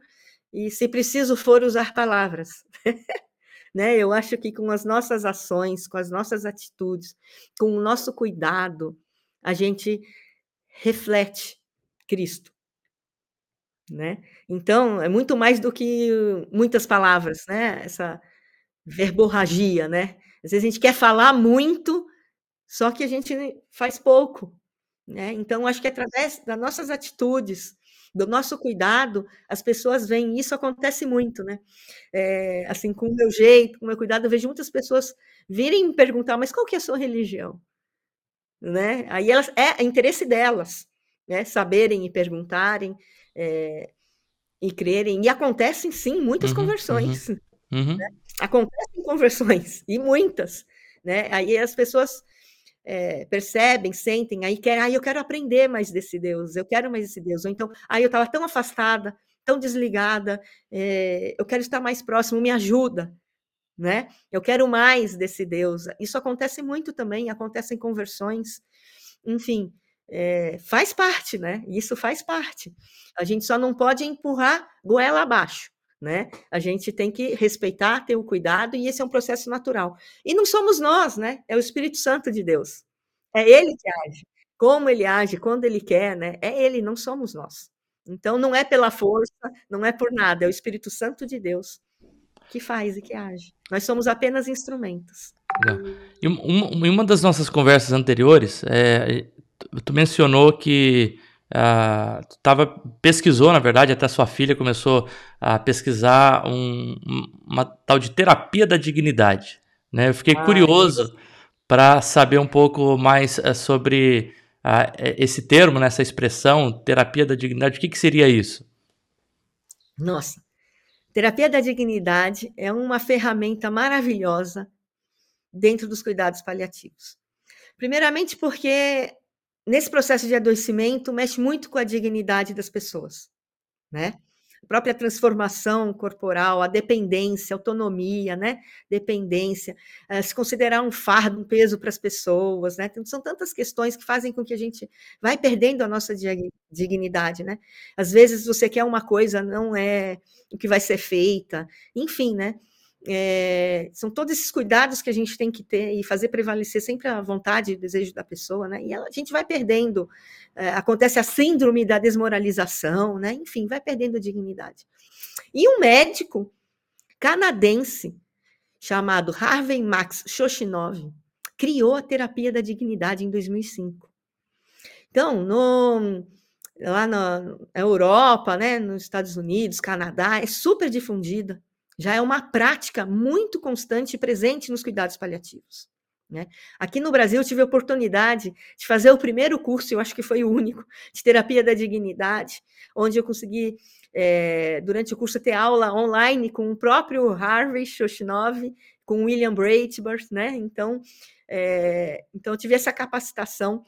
e, se preciso for, usar palavras. né? Eu acho que com as nossas ações, com as nossas atitudes, com o nosso cuidado, a gente reflete Cristo. Né? Então, é muito mais do que muitas palavras, né? Essa verborragia, né? Às vezes a gente quer falar muito, só que a gente faz pouco, né? Então, acho que através das nossas atitudes, do nosso cuidado, as pessoas veem. Isso acontece muito, né? É, assim, com o meu jeito, com o meu cuidado, eu vejo muitas pessoas virem me perguntar, mas qual que é a sua religião? Né? Aí elas, é, interesse delas, né? Saberem e perguntarem é, e crerem. E acontecem, sim, muitas uhum, conversões. Uhum, uhum. Né? Acontecem conversões, e muitas. Né? Aí as pessoas é, percebem, sentem, aí querem, ah, eu quero aprender mais desse Deus, eu quero mais desse Deus. Ou então, aí ah, eu estava tão afastada, tão desligada, é, eu quero estar mais próximo, me ajuda, né? Eu quero mais desse Deus. Isso acontece muito também, acontecem conversões, enfim, é, faz parte, né? Isso faz parte. A gente só não pode empurrar goela abaixo né? A gente tem que respeitar, ter o cuidado, e esse é um processo natural. E não somos nós, né? É o Espírito Santo de Deus. É ele que age. Como ele age, quando ele quer, né? É ele, não somos nós. Então não é pela força, não é por nada, é o Espírito Santo de Deus que faz e que age. Nós somos apenas instrumentos. E uma, uma das nossas conversas anteriores, é, tu mencionou que Uh, tava, pesquisou, na verdade, até sua filha começou a pesquisar um, uma tal de terapia da dignidade. Né? Eu fiquei ah, curioso para saber um pouco mais uh, sobre uh, esse termo, né, essa expressão, terapia da dignidade. O que, que seria isso? Nossa, terapia da dignidade é uma ferramenta maravilhosa dentro dos cuidados paliativos. Primeiramente, porque nesse processo de adoecimento, mexe muito com a dignidade das pessoas, né? A própria transformação corporal, a dependência, autonomia, né? Dependência, uh, se considerar um fardo, um peso para as pessoas, né? Então, são tantas questões que fazem com que a gente vai perdendo a nossa dignidade, né? Às vezes você quer uma coisa, não é o que vai ser feita, enfim, né? É, são todos esses cuidados que a gente tem que ter e fazer prevalecer sempre a vontade e o desejo da pessoa, né? E ela, a gente vai perdendo, é, acontece a síndrome da desmoralização, né? Enfim, vai perdendo a dignidade. E um médico canadense chamado Harvey Max Shoshinov criou a terapia da dignidade em 2005. Então, no, lá na Europa, né, nos Estados Unidos, Canadá, é super difundida já é uma prática muito constante e presente nos cuidados paliativos. Né? Aqui no Brasil, eu tive a oportunidade de fazer o primeiro curso, eu acho que foi o único, de terapia da dignidade, onde eu consegui, é, durante o curso, ter aula online com o próprio Harvey Shoshinov, com William Breitbart, né? Então, é, então eu tive essa capacitação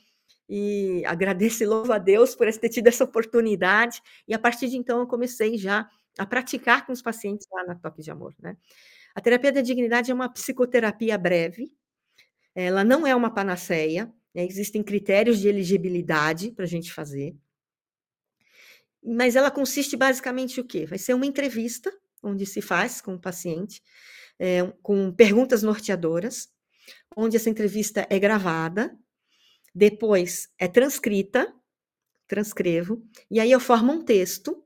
e agradeço e louvo a Deus por ter tido essa oportunidade. E a partir de então eu comecei já a praticar com os pacientes lá na Toque de Amor, né? A terapia da dignidade é uma psicoterapia breve, ela não é uma panaceia, né? existem critérios de elegibilidade para a gente fazer, mas ela consiste basicamente o quê? Vai ser uma entrevista, onde se faz com o paciente, é, com perguntas norteadoras, onde essa entrevista é gravada, depois é transcrita, transcrevo, e aí eu formo um texto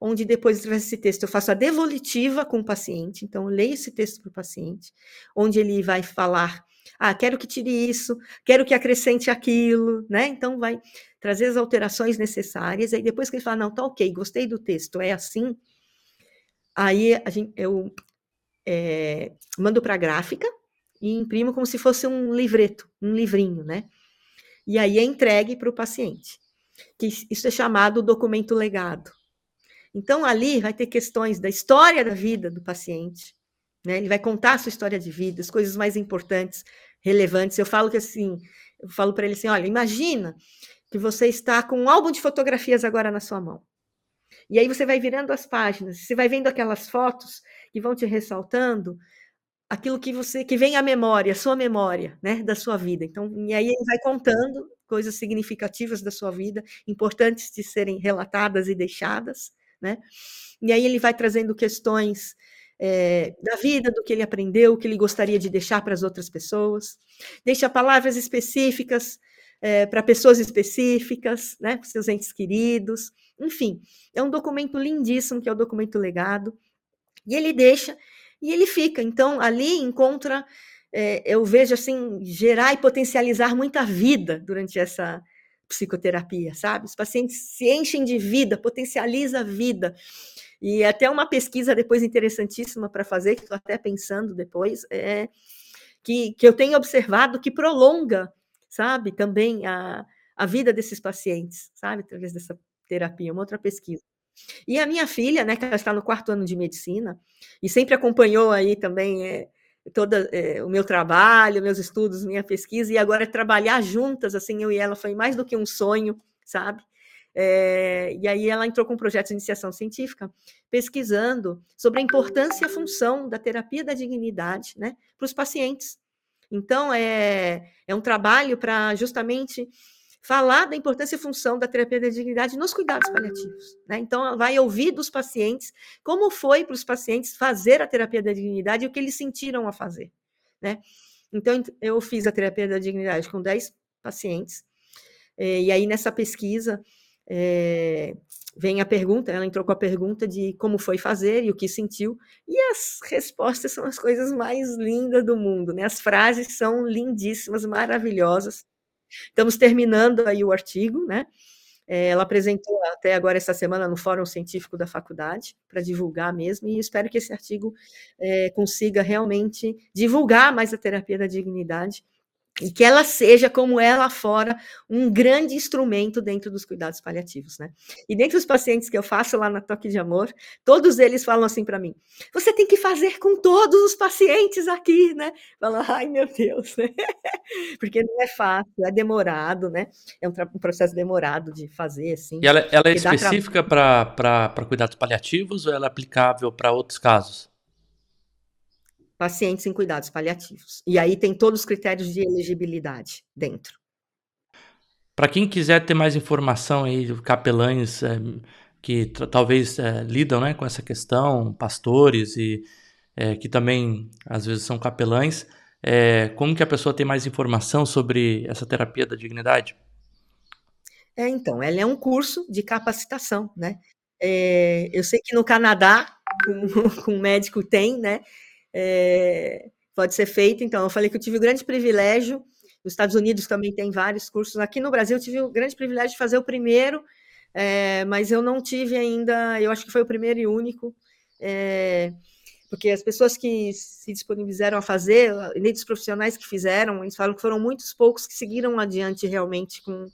onde depois desse texto eu faço a devolutiva com o paciente, então leio esse texto para o paciente, onde ele vai falar, ah, quero que tire isso, quero que acrescente aquilo, né? Então vai trazer as alterações necessárias, aí depois que ele fala, não, tá ok, gostei do texto, é assim, aí a gente, eu é, mando para a gráfica e imprimo como se fosse um livreto, um livrinho, né? E aí é entregue para o paciente. Que isso é chamado documento legado. Então, ali vai ter questões da história da vida do paciente, né? Ele vai contar a sua história de vida, as coisas mais importantes, relevantes. Eu falo que assim, eu falo para ele assim: olha, imagina que você está com um álbum de fotografias agora na sua mão. E aí você vai virando as páginas, você vai vendo aquelas fotos que vão te ressaltando aquilo que você que vem à memória, a sua memória, né, da sua vida. Então, e aí ele vai contando coisas significativas da sua vida, importantes de serem relatadas e deixadas né? E aí ele vai trazendo questões é, da vida, do que ele aprendeu, o que ele gostaria de deixar para as outras pessoas, deixa palavras específicas é, para pessoas específicas, né, para seus entes queridos. enfim, é um documento lindíssimo, que é o documento legado, e ele deixa, e ele fica. Então, ali encontra, é, eu vejo assim, gerar e potencializar muita vida durante essa psicoterapia, sabe? Os pacientes se enchem de vida, potencializa a vida. E até uma pesquisa depois interessantíssima para fazer, que estou até pensando depois, é que, que eu tenho observado que prolonga, sabe, também a, a vida desses pacientes, sabe, através dessa terapia, uma outra pesquisa. E a minha filha, né, que ela está no quarto ano de medicina, e sempre acompanhou aí também é, toda é, o meu trabalho, meus estudos, minha pesquisa, e agora trabalhar juntas, assim, eu e ela foi mais do que um sonho, sabe? É, e aí ela entrou com um projeto de iniciação científica, pesquisando sobre a importância e a função da terapia da dignidade né, para os pacientes. Então, é, é um trabalho para justamente falar da importância e função da terapia da dignidade nos cuidados paliativos. Né? Então, vai ouvir dos pacientes como foi para os pacientes fazer a terapia da dignidade e o que eles sentiram a fazer. Né? Então, eu fiz a terapia da dignidade com 10 pacientes, eh, e aí nessa pesquisa é, vem a pergunta, ela entrou com a pergunta de como foi fazer e o que sentiu, e as respostas são as coisas mais lindas do mundo, né? As frases são lindíssimas, maravilhosas. Estamos terminando aí o artigo, né? É, ela apresentou até agora essa semana no Fórum Científico da Faculdade, para divulgar mesmo, e espero que esse artigo é, consiga realmente divulgar mais a terapia da dignidade e que ela seja, como ela é fora, um grande instrumento dentro dos cuidados paliativos, né? E dentre os pacientes que eu faço lá na Toque de Amor, todos eles falam assim para mim: você tem que fazer com todos os pacientes aqui, né? Falam, ai meu Deus, né? Porque não é fácil, é demorado, né? É um, um processo demorado de fazer, assim. E ela, ela é específica para cuidados paliativos ou ela é aplicável para outros casos? Pacientes em cuidados paliativos. E aí tem todos os critérios de elegibilidade dentro. Para quem quiser ter mais informação aí, capelães é, que talvez é, lidam né, com essa questão, pastores e é, que também às vezes são capelães, como que a pessoa tem mais informação sobre essa terapia da dignidade? É, então, ela é um curso de capacitação, né? eu sei que no Canadá, com, com médico tem, né? É, pode ser feito. Então, eu falei que eu tive o grande privilégio, nos Estados Unidos também tem vários cursos, aqui no Brasil eu tive o grande privilégio de fazer o primeiro, é, mas eu não tive ainda, eu acho que foi o primeiro e único, é, porque as pessoas que se disponibilizaram a fazer, nem dos profissionais que fizeram, eles falam que foram muitos poucos que seguiram adiante realmente com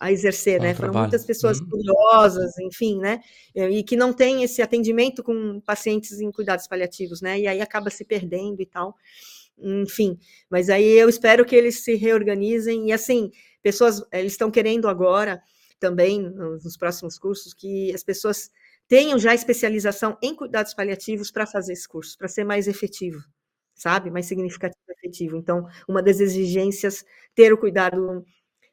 a exercer, né? Foram muitas pessoas uhum. curiosas, enfim, né? E que não tem esse atendimento com pacientes em cuidados paliativos, né? E aí acaba se perdendo e tal. Enfim, mas aí eu espero que eles se reorganizem e assim, pessoas, eles estão querendo agora também nos próximos cursos que as pessoas tenham já especialização em cuidados paliativos para fazer esse curso, para ser mais efetivo, sabe? Mais significativo e efetivo. Então, uma das exigências ter o cuidado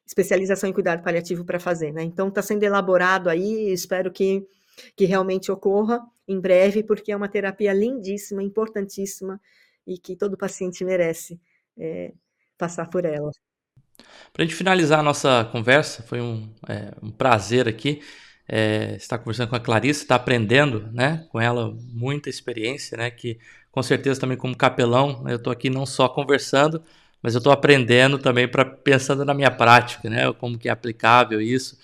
especialização em cuidado paliativo para fazer, né? Então está sendo elaborado aí, espero que, que realmente ocorra em breve, porque é uma terapia lindíssima, importantíssima e que todo paciente merece é, passar por ela. Para a gente finalizar a nossa conversa, foi um, é, um prazer aqui é, estar conversando com a Clarice, estar aprendendo né, com ela muita experiência, né, que com certeza também como capelão, né, eu estou aqui não só conversando, mas eu estou aprendendo também para pensando na minha prática, né? Como que é aplicável isso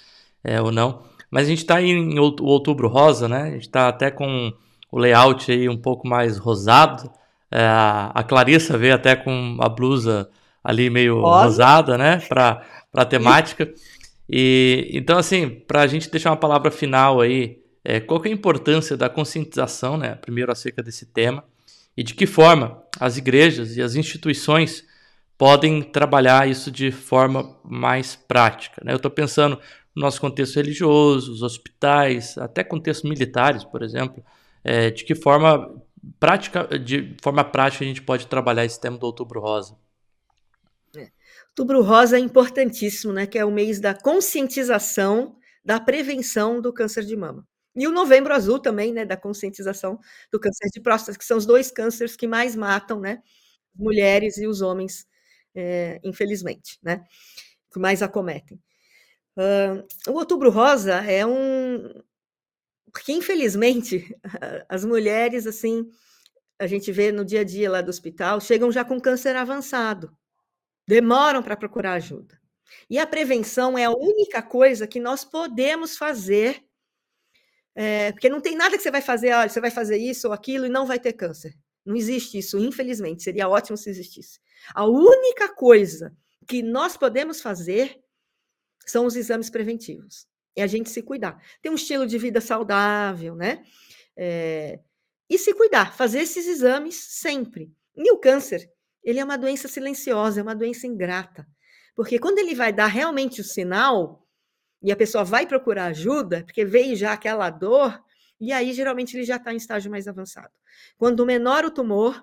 é, ou não. Mas a gente está em outubro rosa, né? A gente está até com o layout aí um pouco mais rosado. É, a Clarissa veio até com a blusa ali meio Olha. rosada, né? Para a temática. E então assim, para a gente deixar uma palavra final aí, é, qual é a importância da conscientização, né? Primeiro acerca desse tema e de que forma as igrejas e as instituições podem trabalhar isso de forma mais prática. Né? Eu estou pensando no nosso contexto religioso, os hospitais, até contextos militares, por exemplo, é, de que forma prática, de forma prática a gente pode trabalhar esse tema do Outubro Rosa. É. Outubro Rosa é importantíssimo, né? Que é o mês da conscientização da prevenção do câncer de mama. E o Novembro Azul também, né? Da conscientização do câncer de próstata, que são os dois cânceres que mais matam, né? Mulheres e os homens é, infelizmente, né? Que mais acometem. Uh, o Outubro Rosa é um, porque infelizmente as mulheres assim, a gente vê no dia a dia lá do hospital, chegam já com câncer avançado. Demoram para procurar ajuda. E a prevenção é a única coisa que nós podemos fazer, é, porque não tem nada que você vai fazer, olha, você vai fazer isso ou aquilo e não vai ter câncer. Não existe isso, infelizmente. Seria ótimo se existisse. A única coisa que nós podemos fazer são os exames preventivos. É a gente se cuidar. Ter um estilo de vida saudável, né? É, e se cuidar, fazer esses exames sempre. E o câncer, ele é uma doença silenciosa, é uma doença ingrata. Porque quando ele vai dar realmente o sinal, e a pessoa vai procurar ajuda, porque veio já aquela dor, e aí geralmente ele já está em estágio mais avançado. Quando menor o tumor,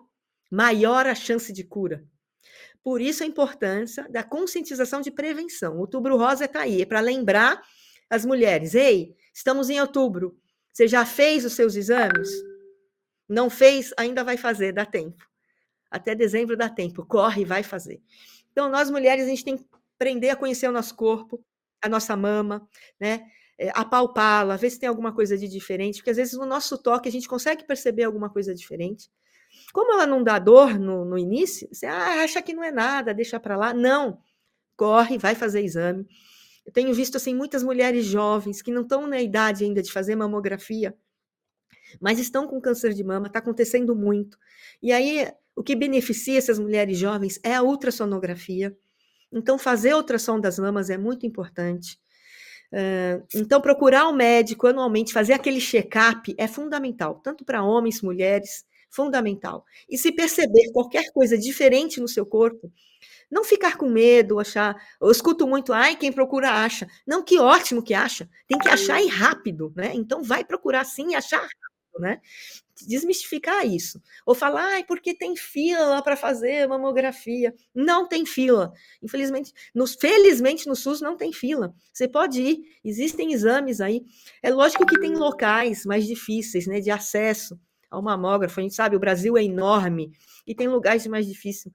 maior a chance de cura. Por isso a importância da conscientização de prevenção. Outubro rosa está aí, é para lembrar as mulheres: ei, estamos em outubro, você já fez os seus exames? Não fez? Ainda vai fazer, dá tempo. Até dezembro dá tempo, corre vai fazer. Então, nós mulheres, a gente tem que aprender a conhecer o nosso corpo, a nossa mama, né? É, apalpá-la, ver se tem alguma coisa de diferente, porque às vezes no nosso toque a gente consegue perceber alguma coisa diferente. Como ela não dá dor no, no início, você ah, acha que não é nada, deixa para lá. Não, corre, vai fazer exame. Eu tenho visto assim muitas mulheres jovens que não estão na idade ainda de fazer mamografia, mas estão com câncer de mama, está acontecendo muito. E aí o que beneficia essas mulheres jovens é a ultrassonografia. Então, fazer ultrassom das mamas é muito importante. Então, procurar o um médico anualmente, fazer aquele check-up é fundamental, tanto para homens, mulheres, fundamental. E se perceber qualquer coisa diferente no seu corpo, não ficar com medo, achar. Eu escuto muito, ai, quem procura acha. Não, que ótimo que acha. Tem que achar e rápido, né? Então vai procurar sim e achar né? desmistificar isso. Ou falar, ai, porque tem fila para fazer mamografia. Não tem fila. Infelizmente, no, felizmente no SUS não tem fila. Você pode ir, existem exames aí. É lógico que tem locais mais difíceis, né, de acesso ao mamógrafo. A gente sabe, o Brasil é enorme e tem lugares mais difíceis.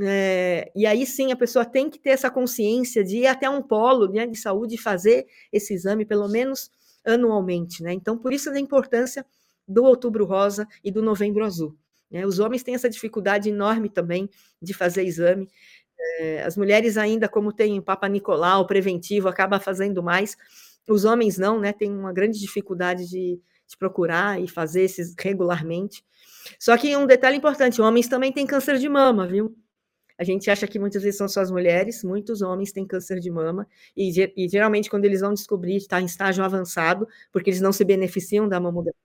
É, e aí sim a pessoa tem que ter essa consciência de ir até um polo né, de saúde e fazer esse exame, pelo menos anualmente. Né? Então, por isso a importância do Outubro Rosa e do Novembro Azul. Né? Os homens têm essa dificuldade enorme também de fazer exame. É, as mulheres ainda, como tem o Papa Nicolau, preventivo, acaba fazendo mais. Os homens não, né? Tem uma grande dificuldade de, de procurar e fazer esses regularmente. Só que um detalhe importante: homens também têm câncer de mama, viu? A gente acha que muitas vezes são só as mulheres, muitos homens têm câncer de mama, e, e geralmente, quando eles vão descobrir, está em estágio avançado, porque eles não se beneficiam da mamografia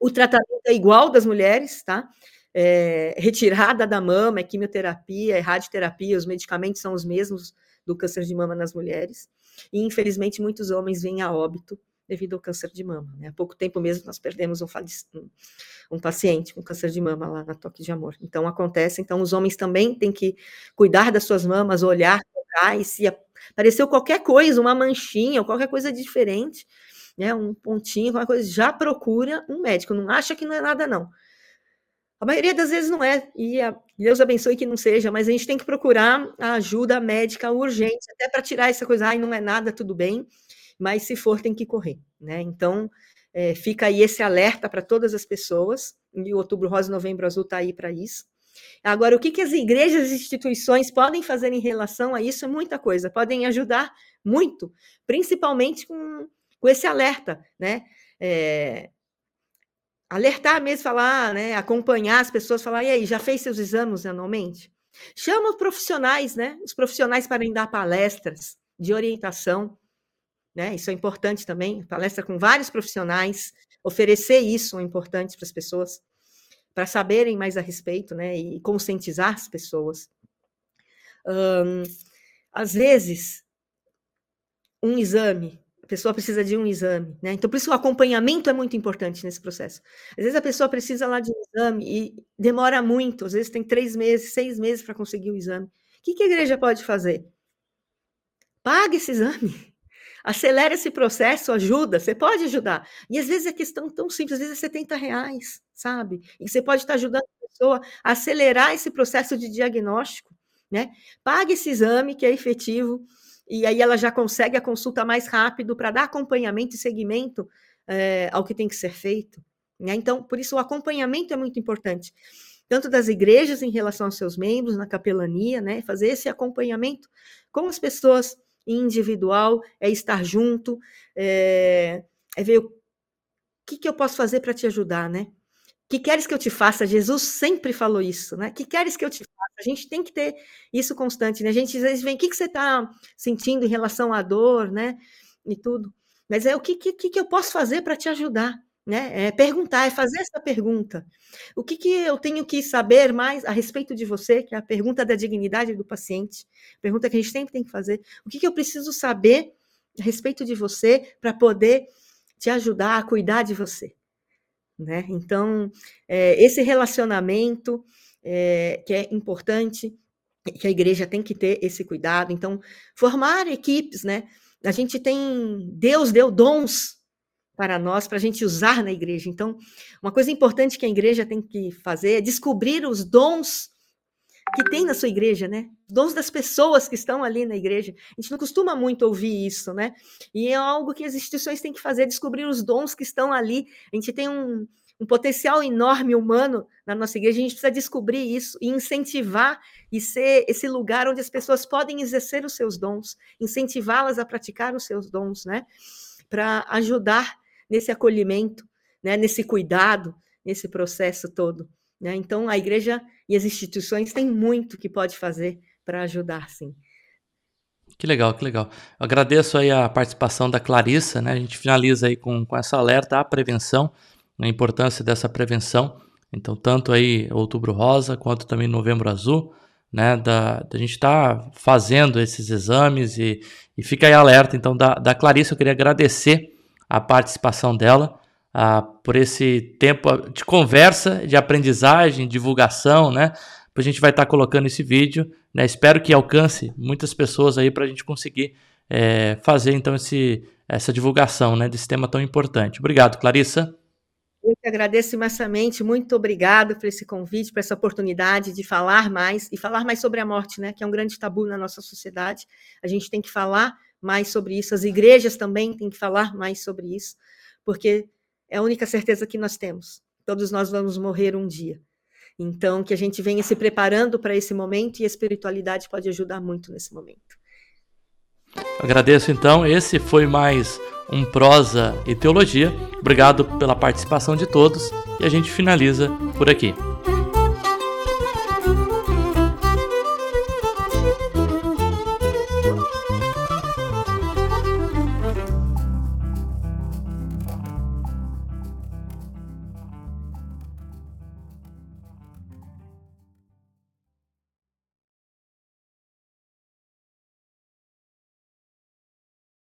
o tratamento é igual das mulheres, tá? É, retirada da mama, é quimioterapia, é radioterapia, os medicamentos são os mesmos do câncer de mama nas mulheres. E, infelizmente, muitos homens vêm a óbito devido ao câncer de mama. Né? Há pouco tempo mesmo nós perdemos um, um, paciente com câncer de mama lá na Toque de Amor. Então, acontece. Então, os homens também têm que cuidar das suas mamas, olhar, tocar, e se apareceu qualquer coisa, uma manchinha ou qualquer coisa diferente, né, um pontinho, alguma coisa, já procura um médico, não acha que não é nada, não. A maioria das vezes não é, e a, Deus abençoe que não seja, mas a gente tem que procurar a ajuda médica urgente, até para tirar essa coisa, ai, não é nada, tudo bem, mas se for, tem que correr, né? Então, é, fica aí esse alerta para todas as pessoas, e o Outubro Rosa e Novembro Azul está aí para isso. Agora, o que, que as igrejas e instituições podem fazer em relação a isso? É muita coisa, podem ajudar muito, principalmente com com esse alerta, né? É, alertar mesmo, falar, né? Acompanhar as pessoas, falar, e aí, já fez seus exames anualmente? Chama os profissionais, né? Os profissionais para dar palestras de orientação, né? Isso é importante também, palestra com vários profissionais, oferecer isso é importante para as pessoas, para saberem mais a respeito, né? E conscientizar as pessoas. Às vezes, um exame pessoa precisa de um exame, né? Então, por isso o acompanhamento é muito importante nesse processo. Às vezes a pessoa precisa lá de um exame e demora muito, às vezes tem três meses, seis meses para conseguir o exame. O que, que a igreja pode fazer? Pague esse exame. Acelera esse processo, ajuda, você pode ajudar. E às vezes é questão tão simples, às vezes é 70 reais, sabe? E você pode estar ajudando a pessoa a acelerar esse processo de diagnóstico, né? Pague esse exame que é efetivo, e aí ela já consegue a consulta mais rápido para dar acompanhamento e seguimento é, ao que tem que ser feito. Né? Então, por isso, o acompanhamento é muito importante, tanto das igrejas em relação aos seus membros, na capelania, né? fazer esse acompanhamento com as pessoas individual, é estar junto, é, é ver o que, que eu posso fazer para te ajudar, né? que queres que eu te faça? Jesus sempre falou isso, né? Que queres que eu te? A gente tem que ter isso constante, né? A gente às vezes vem, o que, que você está sentindo em relação à dor, né? E tudo. Mas é o que, que, que eu posso fazer para te ajudar? Né? É perguntar, é fazer essa pergunta. O que, que eu tenho que saber mais a respeito de você, que é a pergunta da dignidade do paciente, pergunta que a gente sempre tem que fazer. O que, que eu preciso saber a respeito de você para poder te ajudar a cuidar de você? Né? Então, é, esse relacionamento é, que é importante, que a igreja tem que ter esse cuidado. Então, formar equipes, né? A gente tem, Deus deu dons para nós, para a gente usar na igreja. Então, uma coisa importante que a igreja tem que fazer é descobrir os dons que tem na sua igreja, né? Dons das pessoas que estão ali na igreja. A gente não costuma muito ouvir isso, né? E é algo que as instituições têm que fazer, descobrir os dons que estão ali. A gente tem um, um potencial enorme humano na nossa igreja, a gente precisa descobrir isso e incentivar e ser esse lugar onde as pessoas podem exercer os seus dons, incentivá-las a praticar os seus dons, né? Para ajudar nesse acolhimento, né? nesse cuidado, nesse processo todo. Né? Então, a igreja e as instituições têm muito que pode fazer para ajudar, sim. Que legal, que legal. Eu agradeço aí a participação da Clarissa, né? A gente finaliza aí com, com essa alerta à prevenção, a importância dessa prevenção. Então, tanto aí Outubro Rosa, quanto também Novembro Azul, né? Da, da gente estar tá fazendo esses exames e, e fica aí alerta. Então, da, da Clarissa, eu queria agradecer a participação dela ah, por esse tempo de conversa, de aprendizagem, divulgação, né? A gente vai estar tá colocando esse vídeo, né? Espero que alcance muitas pessoas aí para a gente conseguir é, fazer então esse, essa divulgação, né? Desse tema tão importante. Obrigado, Clarissa. Eu que agradeço imensamente, muito obrigado por esse convite, por essa oportunidade de falar mais e falar mais sobre a morte, né? Que é um grande tabu na nossa sociedade. A gente tem que falar mais sobre isso, as igrejas também têm que falar mais sobre isso, porque é a única certeza que nós temos. Todos nós vamos morrer um dia. Então, que a gente venha se preparando para esse momento e a espiritualidade pode ajudar muito nesse momento. Agradeço então. Esse foi mais um Prosa e Teologia. Obrigado pela participação de todos e a gente finaliza por aqui.